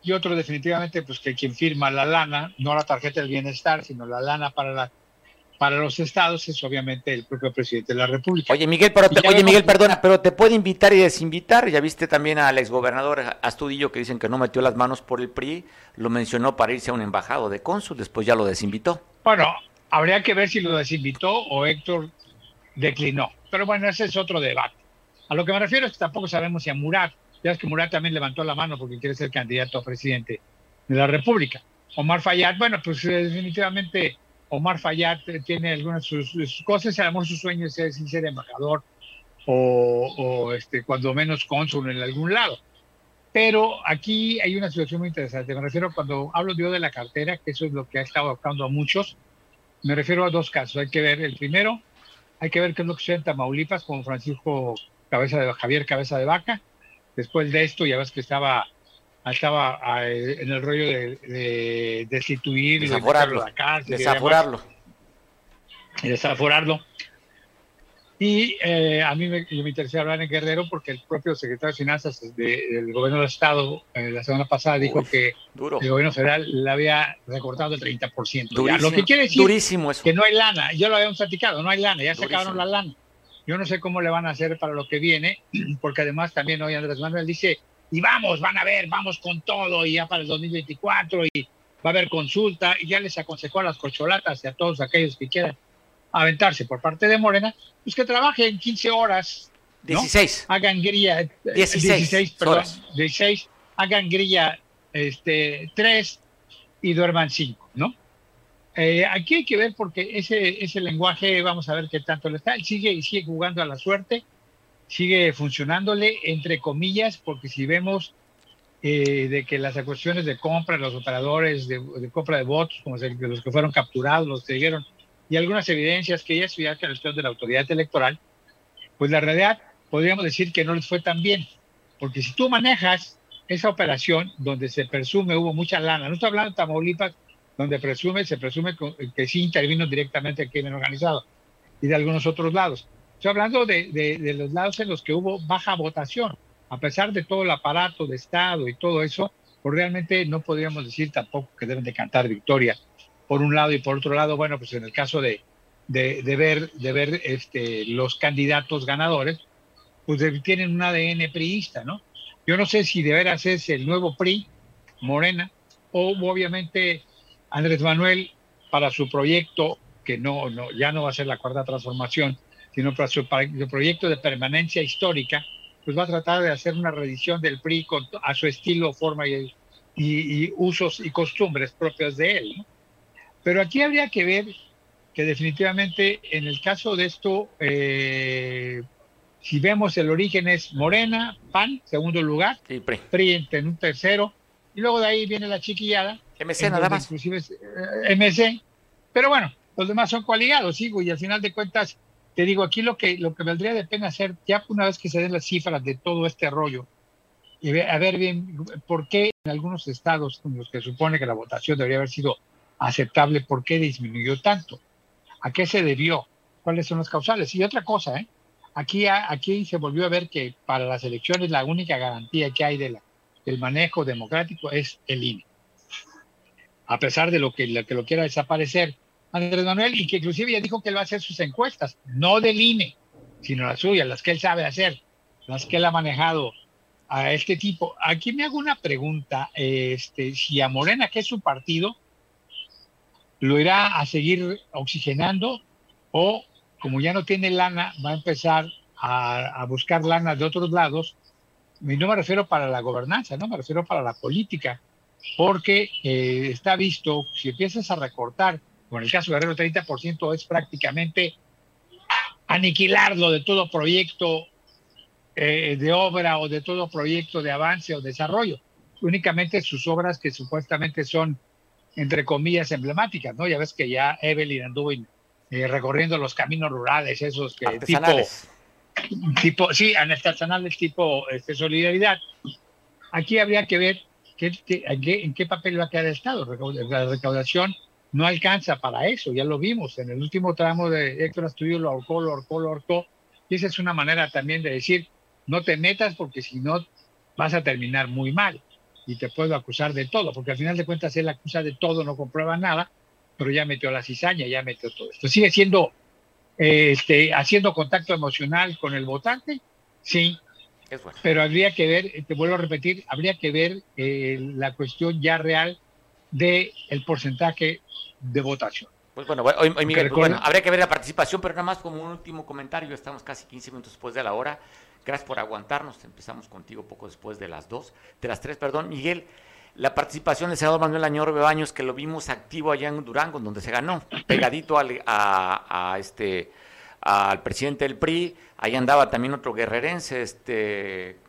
[SPEAKER 8] y otro definitivamente, pues que quien firma la lana, no la tarjeta del bienestar, sino la lana para la para los estados es obviamente el propio presidente de la República.
[SPEAKER 1] Oye, Miguel, pero oye, Miguel, perdona, pero te puede invitar y desinvitar. Ya viste también al exgobernador Astudillo que dicen que no metió las manos por el PRI, lo mencionó para irse a un embajado de cónsul, después ya lo desinvitó.
[SPEAKER 8] Bueno, habría que ver si lo desinvitó o Héctor declinó. Pero bueno, ese es otro debate. A lo que me refiero es que tampoco sabemos si a Murat, ya es que Murat también levantó la mano porque quiere ser candidato a presidente de la República. Omar Fayad, bueno, pues eh, definitivamente Omar Fayad tiene algunas de sus, cosas, a lo mejor su sueño es ser embajador o, este, cuando menos cónsul en algún lado. Pero aquí hay una situación muy interesante. Me refiero cuando hablo yo de la cartera, que eso es lo que ha estado buscando a muchos, me refiero a dos casos. Hay que ver el primero, hay que ver qué es lo que sucede en Tamaulipas con Francisco Cabeza de Javier Cabeza de Vaca. Después de esto, ya ves que estaba estaba en el rollo de, destituir
[SPEAKER 1] desaforarlo, desaforarlo.
[SPEAKER 8] Y desaforarlo. Y eh, a mí me, me interesé hablar en Guerrero porque el propio secretario de Finanzas del gobierno del Estado eh, la semana pasada dijo que el gobierno federal le había recortado el 30%. lo que quiere decir
[SPEAKER 1] durísimo
[SPEAKER 8] que no hay lana. Ya lo habíamos platicado, no hay lana, ya se acabaron la lana. Yo no sé cómo le van a hacer para lo que viene, porque además también hoy Andrés Manuel dice y vamos, van a ver, vamos con todo, y ya para el 2024, y va a haber consulta, y ya les aconsejó a las corcholatas y a todos aquellos que quieran aventarse por parte de Morena, pues que trabajen 15 horas.
[SPEAKER 1] 16.
[SPEAKER 8] Hagan grilla. 16, 16 perdón. 16. Hagan grilla este, 3 y duerman 5, ¿no? Eh, aquí hay que ver porque ese, ese lenguaje, vamos a ver qué tanto le está. sigue, sigue jugando a la suerte sigue funcionándole, entre comillas, porque si vemos eh, de que las acusaciones de compra, los operadores de, compra de votos, como los que fueron capturados, los que dieron, y algunas evidencias que ella estudiaron de la autoridad electoral, pues la realidad podríamos decir que no les fue tan bien, porque si tú manejas esa operación donde se presume hubo mucha lana, no estoy hablando de Tamaulipas, donde presume, se presume que sí intervino directamente el crimen organizado y de algunos otros lados Estoy hablando de, de, los lados en los que hubo baja votación, a pesar de todo el aparato de Estado y todo eso, pues realmente no podríamos decir tampoco que deben de cantar victoria por un lado y por otro lado, bueno, pues en el caso de, de, de ver, de ver este, los candidatos ganadores, pues tienen un ADN priista, ¿no? Yo no sé si deberá ser el nuevo PRI, Morena, o obviamente Andrés Manuel para su proyecto, que no, no, ya no va a ser la cuarta transformación, sino para su, proyecto de permanencia histórica, pues va a tratar de hacer una reedición del PRI a su estilo, forma y, y, usos y costumbres propias de él. ¿no? Pero aquí habría que ver que definitivamente en el caso de esto, eh, si vemos el origen es Morena, PAN, segundo lugar, PRI. en un tercero, y luego de ahí viene la chiquillada.
[SPEAKER 1] MC nada más.
[SPEAKER 8] Inclusive eh, MC. Pero bueno, los demás son coaligados, sigo, y al final de cuentas, te digo, aquí lo que, lo que valdría de pena hacer, ya una vez que se den las cifras de todo este rollo, y a ver bien por qué en algunos estados en los que supone que la votación debería haber sido aceptable, por qué disminuyó tanto, a qué se debió, cuáles son las causales. Y otra cosa, ¿eh? Aquí, aquí se volvió a ver que para las elecciones la única garantía que hay del manejo democrático es el INE. A pesar de lo que, lo que lo quiera desaparecer Andrés Manuel, y que inclusive ya dijo que él va a hacer sus encuestas, no del INE, sino las suyas, las que él sabe hacer, las que él ha manejado a este tipo. Aquí me hago una pregunta, este, si a Morena, que es su partido, lo irá a seguir oxigenando o como ya no tiene lana, va a empezar a, buscar lana de otros lados. Y no me refiero para la gobernanza, no me refiero para la política, porque eh, está visto, si empiezas a recortar, con el caso de Guerrero 30% es prácticamente aniquilarlo de todo proyecto eh, de obra o de todo proyecto de avance o desarrollo. Únicamente sus obras que supuestamente son, entre comillas, emblemáticas, ¿no? Ya ves que ya Evelyn anduvo eh, recorriendo los caminos rurales, esos que tipo, tipo, sí, artesanales tipo este, solidaridad. Aquí habría que ver qué, en qué papel va a quedar el Estado. La recaudación no alcanza para eso, ya lo vimos. En el último tramo de Héctor Astudillo lo ahorcó, lo ahorcó, lo ahorcó. Y esa es una manera también de decir, no te metas porque si no vas a terminar muy mal y te puedo acusar de todo, porque al final de cuentas él acusa de todo, no comprueba nada pero ya metió la cizaña, ya metió todo esto. ¿Sigue siendo, este, haciendo contacto emocional con el votante? Sí. Pero habría que ver, te vuelvo a repetir, habría que ver eh, la cuestión ya real del el porcentaje de votación.
[SPEAKER 1] Pues bueno, hoy, Miguel, pues bueno, habría que ver la participación, pero nada más como un último comentario, estamos casi 15 minutos después de la hora. Gracias por aguantarnos, empezamos contigo poco después de las dos, de las tres, perdón. Miguel, la participación del senador Manuel Añor Bebaños, que lo vimos activo allá en Durango, donde se ganó, pegadito al, a, este, al presidente del PRI. Ahí andaba también otro guerrerense, este,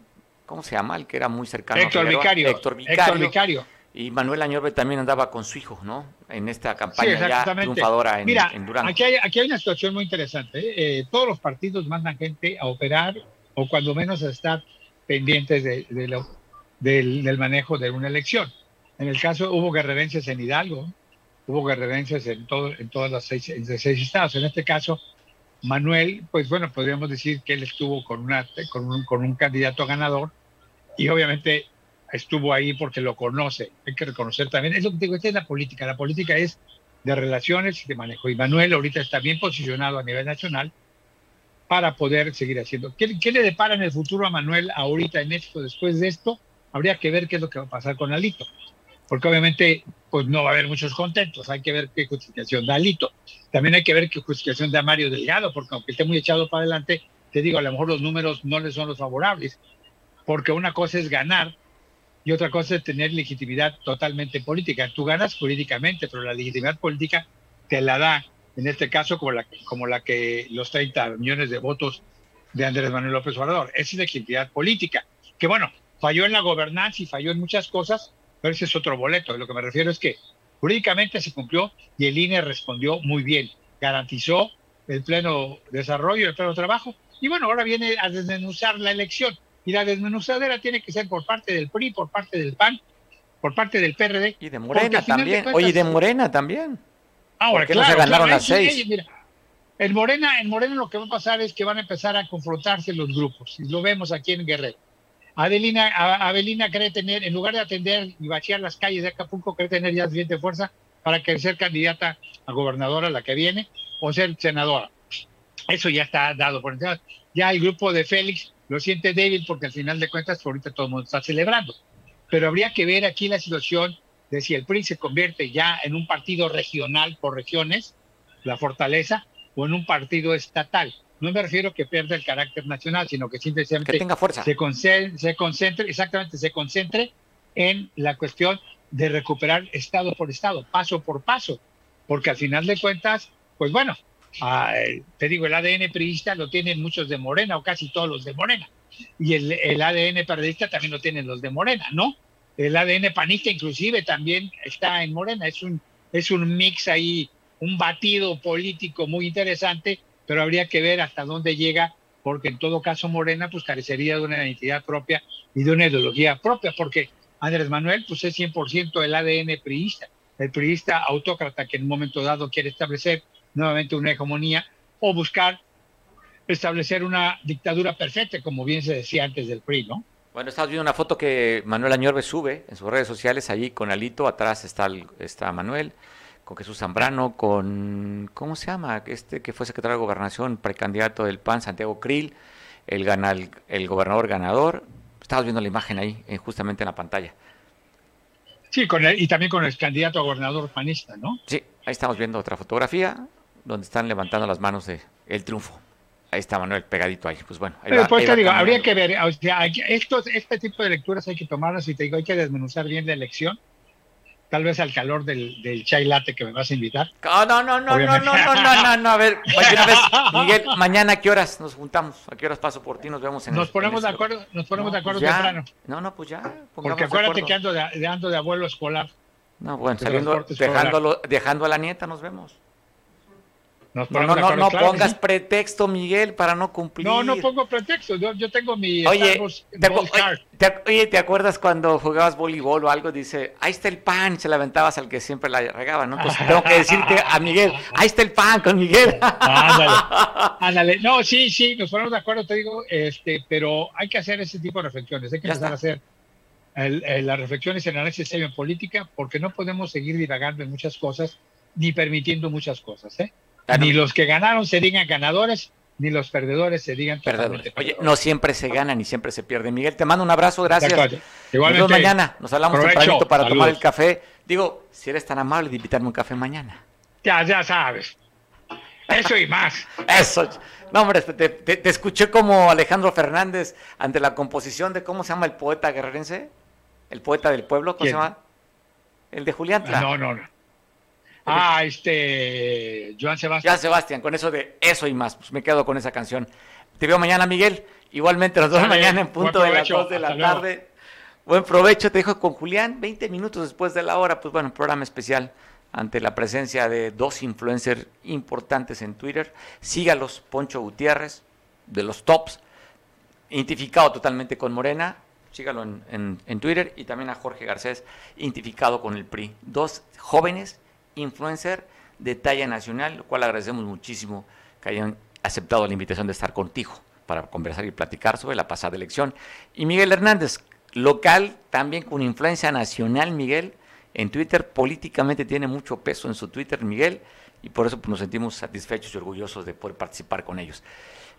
[SPEAKER 1] ¿cómo se llama? El que era muy cercano.
[SPEAKER 8] Héctor Vicario.
[SPEAKER 1] Héctor Vicario. Y Manuel Añorbe también andaba con su hijo, ¿no? En esta campaña ya triunfadora en,
[SPEAKER 8] Mira,
[SPEAKER 1] Durango.
[SPEAKER 8] Aquí hay, aquí hay una situación muy interesante. ¿eh? Eh, todos los partidos mandan gente a operar o cuando menos a estar pendientes de, de, lo, del, manejo de una elección. En el caso hubo guerrerenses en Hidalgo, hubo guerrerenses en, todo, en todas las seis, seis estados. En este caso, Manuel, pues bueno, podríamos decir que él estuvo con, una, con, un, con un candidato ganador y obviamente estuvo ahí porque lo conoce. Hay que reconocer también, es lo que digo, esta es la política. La política es de relaciones y de manejo. Y Manuel ahorita está bien posicionado a nivel nacional para poder seguir haciendo. ¿Qué, ¿Qué, le depara en el futuro a Manuel ahorita en esto, después de esto? habría que ver qué es lo que va a pasar con Alito, porque obviamente pues no va a haber muchos contentos, hay que ver qué justificación da Alito. También hay que ver qué justificación da Mario Delgado, porque aunque esté muy echado para adelante, te digo, a lo mejor los números no le son los favorables, porque una cosa es ganar y otra cosa es tener legitimidad totalmente política. Tú ganas políticamente, pero la legitimidad política te la da, en este caso, como la, como la que los 30 millones de votos de Andrés Manuel López Obrador. Esa es legitimidad política. Que bueno, falló en la gobernanza y falló en muchas cosas, pero ese es otro boleto. Lo que me refiero es que jurídicamente se cumplió y el INE respondió muy bien, garantizó el pleno desarrollo, el pleno trabajo, y bueno, ahora viene a desmenuzar la elección. Y la desmenuzadera tiene que ser por parte del PRI, por parte del PAN, por parte del PRD.
[SPEAKER 1] Y de Morena también. Oye, de Morena también. Ahora, claro, no se ganaron las seis?
[SPEAKER 8] En Morena, en Morena lo que va a pasar es que van a empezar a confrontarse los grupos. Y lo vemos aquí en Guerrero. Adelina, Avelina cree tener, en lugar de atender y vaciar las calles de Acapulco, cree tener ya suficiente fuerza para que ser candidata a gobernadora la que viene o ser senadora. Eso ya está dado por encima. Ya el grupo de Félix lo siente débil porque al final de cuentas ahorita todo el mundo está celebrando. Pero habría que ver aquí la situación de si el PRI se convierte ya en un partido regional por regiones, la fortaleza, o en un partido estatal. No me refiero que pierda el carácter nacional, sino que simplemente
[SPEAKER 1] que tenga fuerza.
[SPEAKER 8] Se, concentre, se concentre, exactamente, se concentre en la cuestión de recuperar estado por estado, paso por paso, porque al final de cuentas, pues bueno, ah, te digo, el ADN priista lo tienen muchos de Morena o casi todos los de Morena, y el, el ADN periodista también lo tienen los de Morena, ¿no? El ADN panista inclusive también está en Morena, es un, es un mix ahí un batido político muy interesante, pero habría que ver hasta dónde llega, porque en todo caso Morena pues carecería de una identidad propia y de una ideología propia, porque Andrés Manuel pues es 100% el ADN priista, el priista autócrata que en un momento dado quiere establecer nuevamente una hegemonía o buscar establecer una dictadura perfecta, como bien se decía antes del PRI, ¿no?
[SPEAKER 1] Bueno, estamos viendo una foto que Manuel Añorbe sube en sus redes sociales, allí con Alito, atrás está, está Manuel, con Jesús Zambrano, con, ¿cómo se llama? Este que fue secretario de Gobernación, precandidato del PAN, Santiago Krill, el, el gobernador ganador. Estamos viendo la imagen ahí, eh, justamente en la pantalla.
[SPEAKER 8] Sí, con y también con el candidato a gobernador panista, ¿no?
[SPEAKER 1] Sí, ahí estamos viendo otra fotografía donde están levantando las manos de el triunfo. Ahí está Manuel pegadito ahí. Pues bueno.
[SPEAKER 8] Ahí Pero va, pues ahí te digo, caminando. habría que ver, o sea, hay, estos, este tipo de lecturas hay que tomarlas y te digo, hay que desmenuzar bien la elección. Tal vez al calor del, del chai latte que me vas a invitar.
[SPEAKER 1] Oh, no, no, no, no, no, no, no, no, a ver, pues una vez, Miguel, mañana a qué horas nos juntamos, a qué horas paso por ti, nos vemos en
[SPEAKER 8] Nos el, ponemos en el... de acuerdo, nos ponemos no, de acuerdo pues temprano.
[SPEAKER 1] No, no, pues ya.
[SPEAKER 8] Porque acuérdate que ando de, de, ando de abuelo escolar.
[SPEAKER 1] No, bueno, saliendo, dejándolo, dejando a la nieta, nos vemos. No, no, no, no pongas pretexto, Miguel, para no cumplir.
[SPEAKER 8] No, no pongo pretexto. Yo, yo tengo mi.
[SPEAKER 1] Oye te, oye, te, acuerdas cuando jugabas voleibol o algo? Dice, ahí está el pan, se la aventabas al que siempre la regaba, ¿no? Pues tengo que decirte a Miguel, ahí está el pan con Miguel.
[SPEAKER 8] Ándale, ándale. No, sí, sí, nos ponemos de acuerdo, te digo, este, pero hay que hacer ese tipo de reflexiones. Hay que empezar a hacer las reflexiones en análisis serio en política, porque no podemos seguir divagando en muchas cosas ni permitiendo muchas cosas, ¿eh? Ni los que ganaron se digan ganadores, ni los perdedores se digan
[SPEAKER 1] perdedores. Oye, no siempre se gana ni siempre se pierde. Miguel, te mando un abrazo, gracias. Igualmente. Nos vemos mañana, nos hablamos tempranito para tomar el café. Digo, si eres tan amable de invitarme un café mañana.
[SPEAKER 8] Ya, ya sabes. Eso y más.
[SPEAKER 1] Eso. No, hombre, te, escuché como Alejandro Fernández ante la composición de, ¿cómo se llama el poeta guerrerense? El poeta del pueblo, ¿cómo se llama? El de Julián.
[SPEAKER 8] No, no, no. Ah, este, Joan Sebastián.
[SPEAKER 1] Joan Sebastián, con eso de eso y más, pues me quedo con esa canción. Te veo mañana, Miguel. Igualmente, los dos mañana en punto de las dos de la tarde. Buen provecho, te dejo con Julián, 20 minutos después de la hora, pues bueno, programa especial ante la presencia de dos influencers importantes en Twitter. Sígalos, Poncho Gutiérrez, de los tops, identificado totalmente con Morena, sígalo en, en Twitter, y también a Jorge Garcés, identificado con el PRI. Dos jóvenes influencer de talla nacional, lo cual agradecemos muchísimo que hayan aceptado la invitación de estar contigo para conversar y platicar sobre la pasada elección. Y Miguel Hernández, local, también con influencia nacional, Miguel, en Twitter, políticamente tiene mucho peso en su Twitter, Miguel, y por eso pues, nos sentimos satisfechos y orgullosos de poder participar con ellos.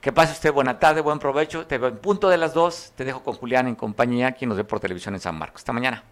[SPEAKER 1] Que pase usted buena tarde, buen provecho. Te veo en punto de las dos. Te dejo con Julián en compañía, quien nos ve por televisión en San Marcos. Hasta mañana.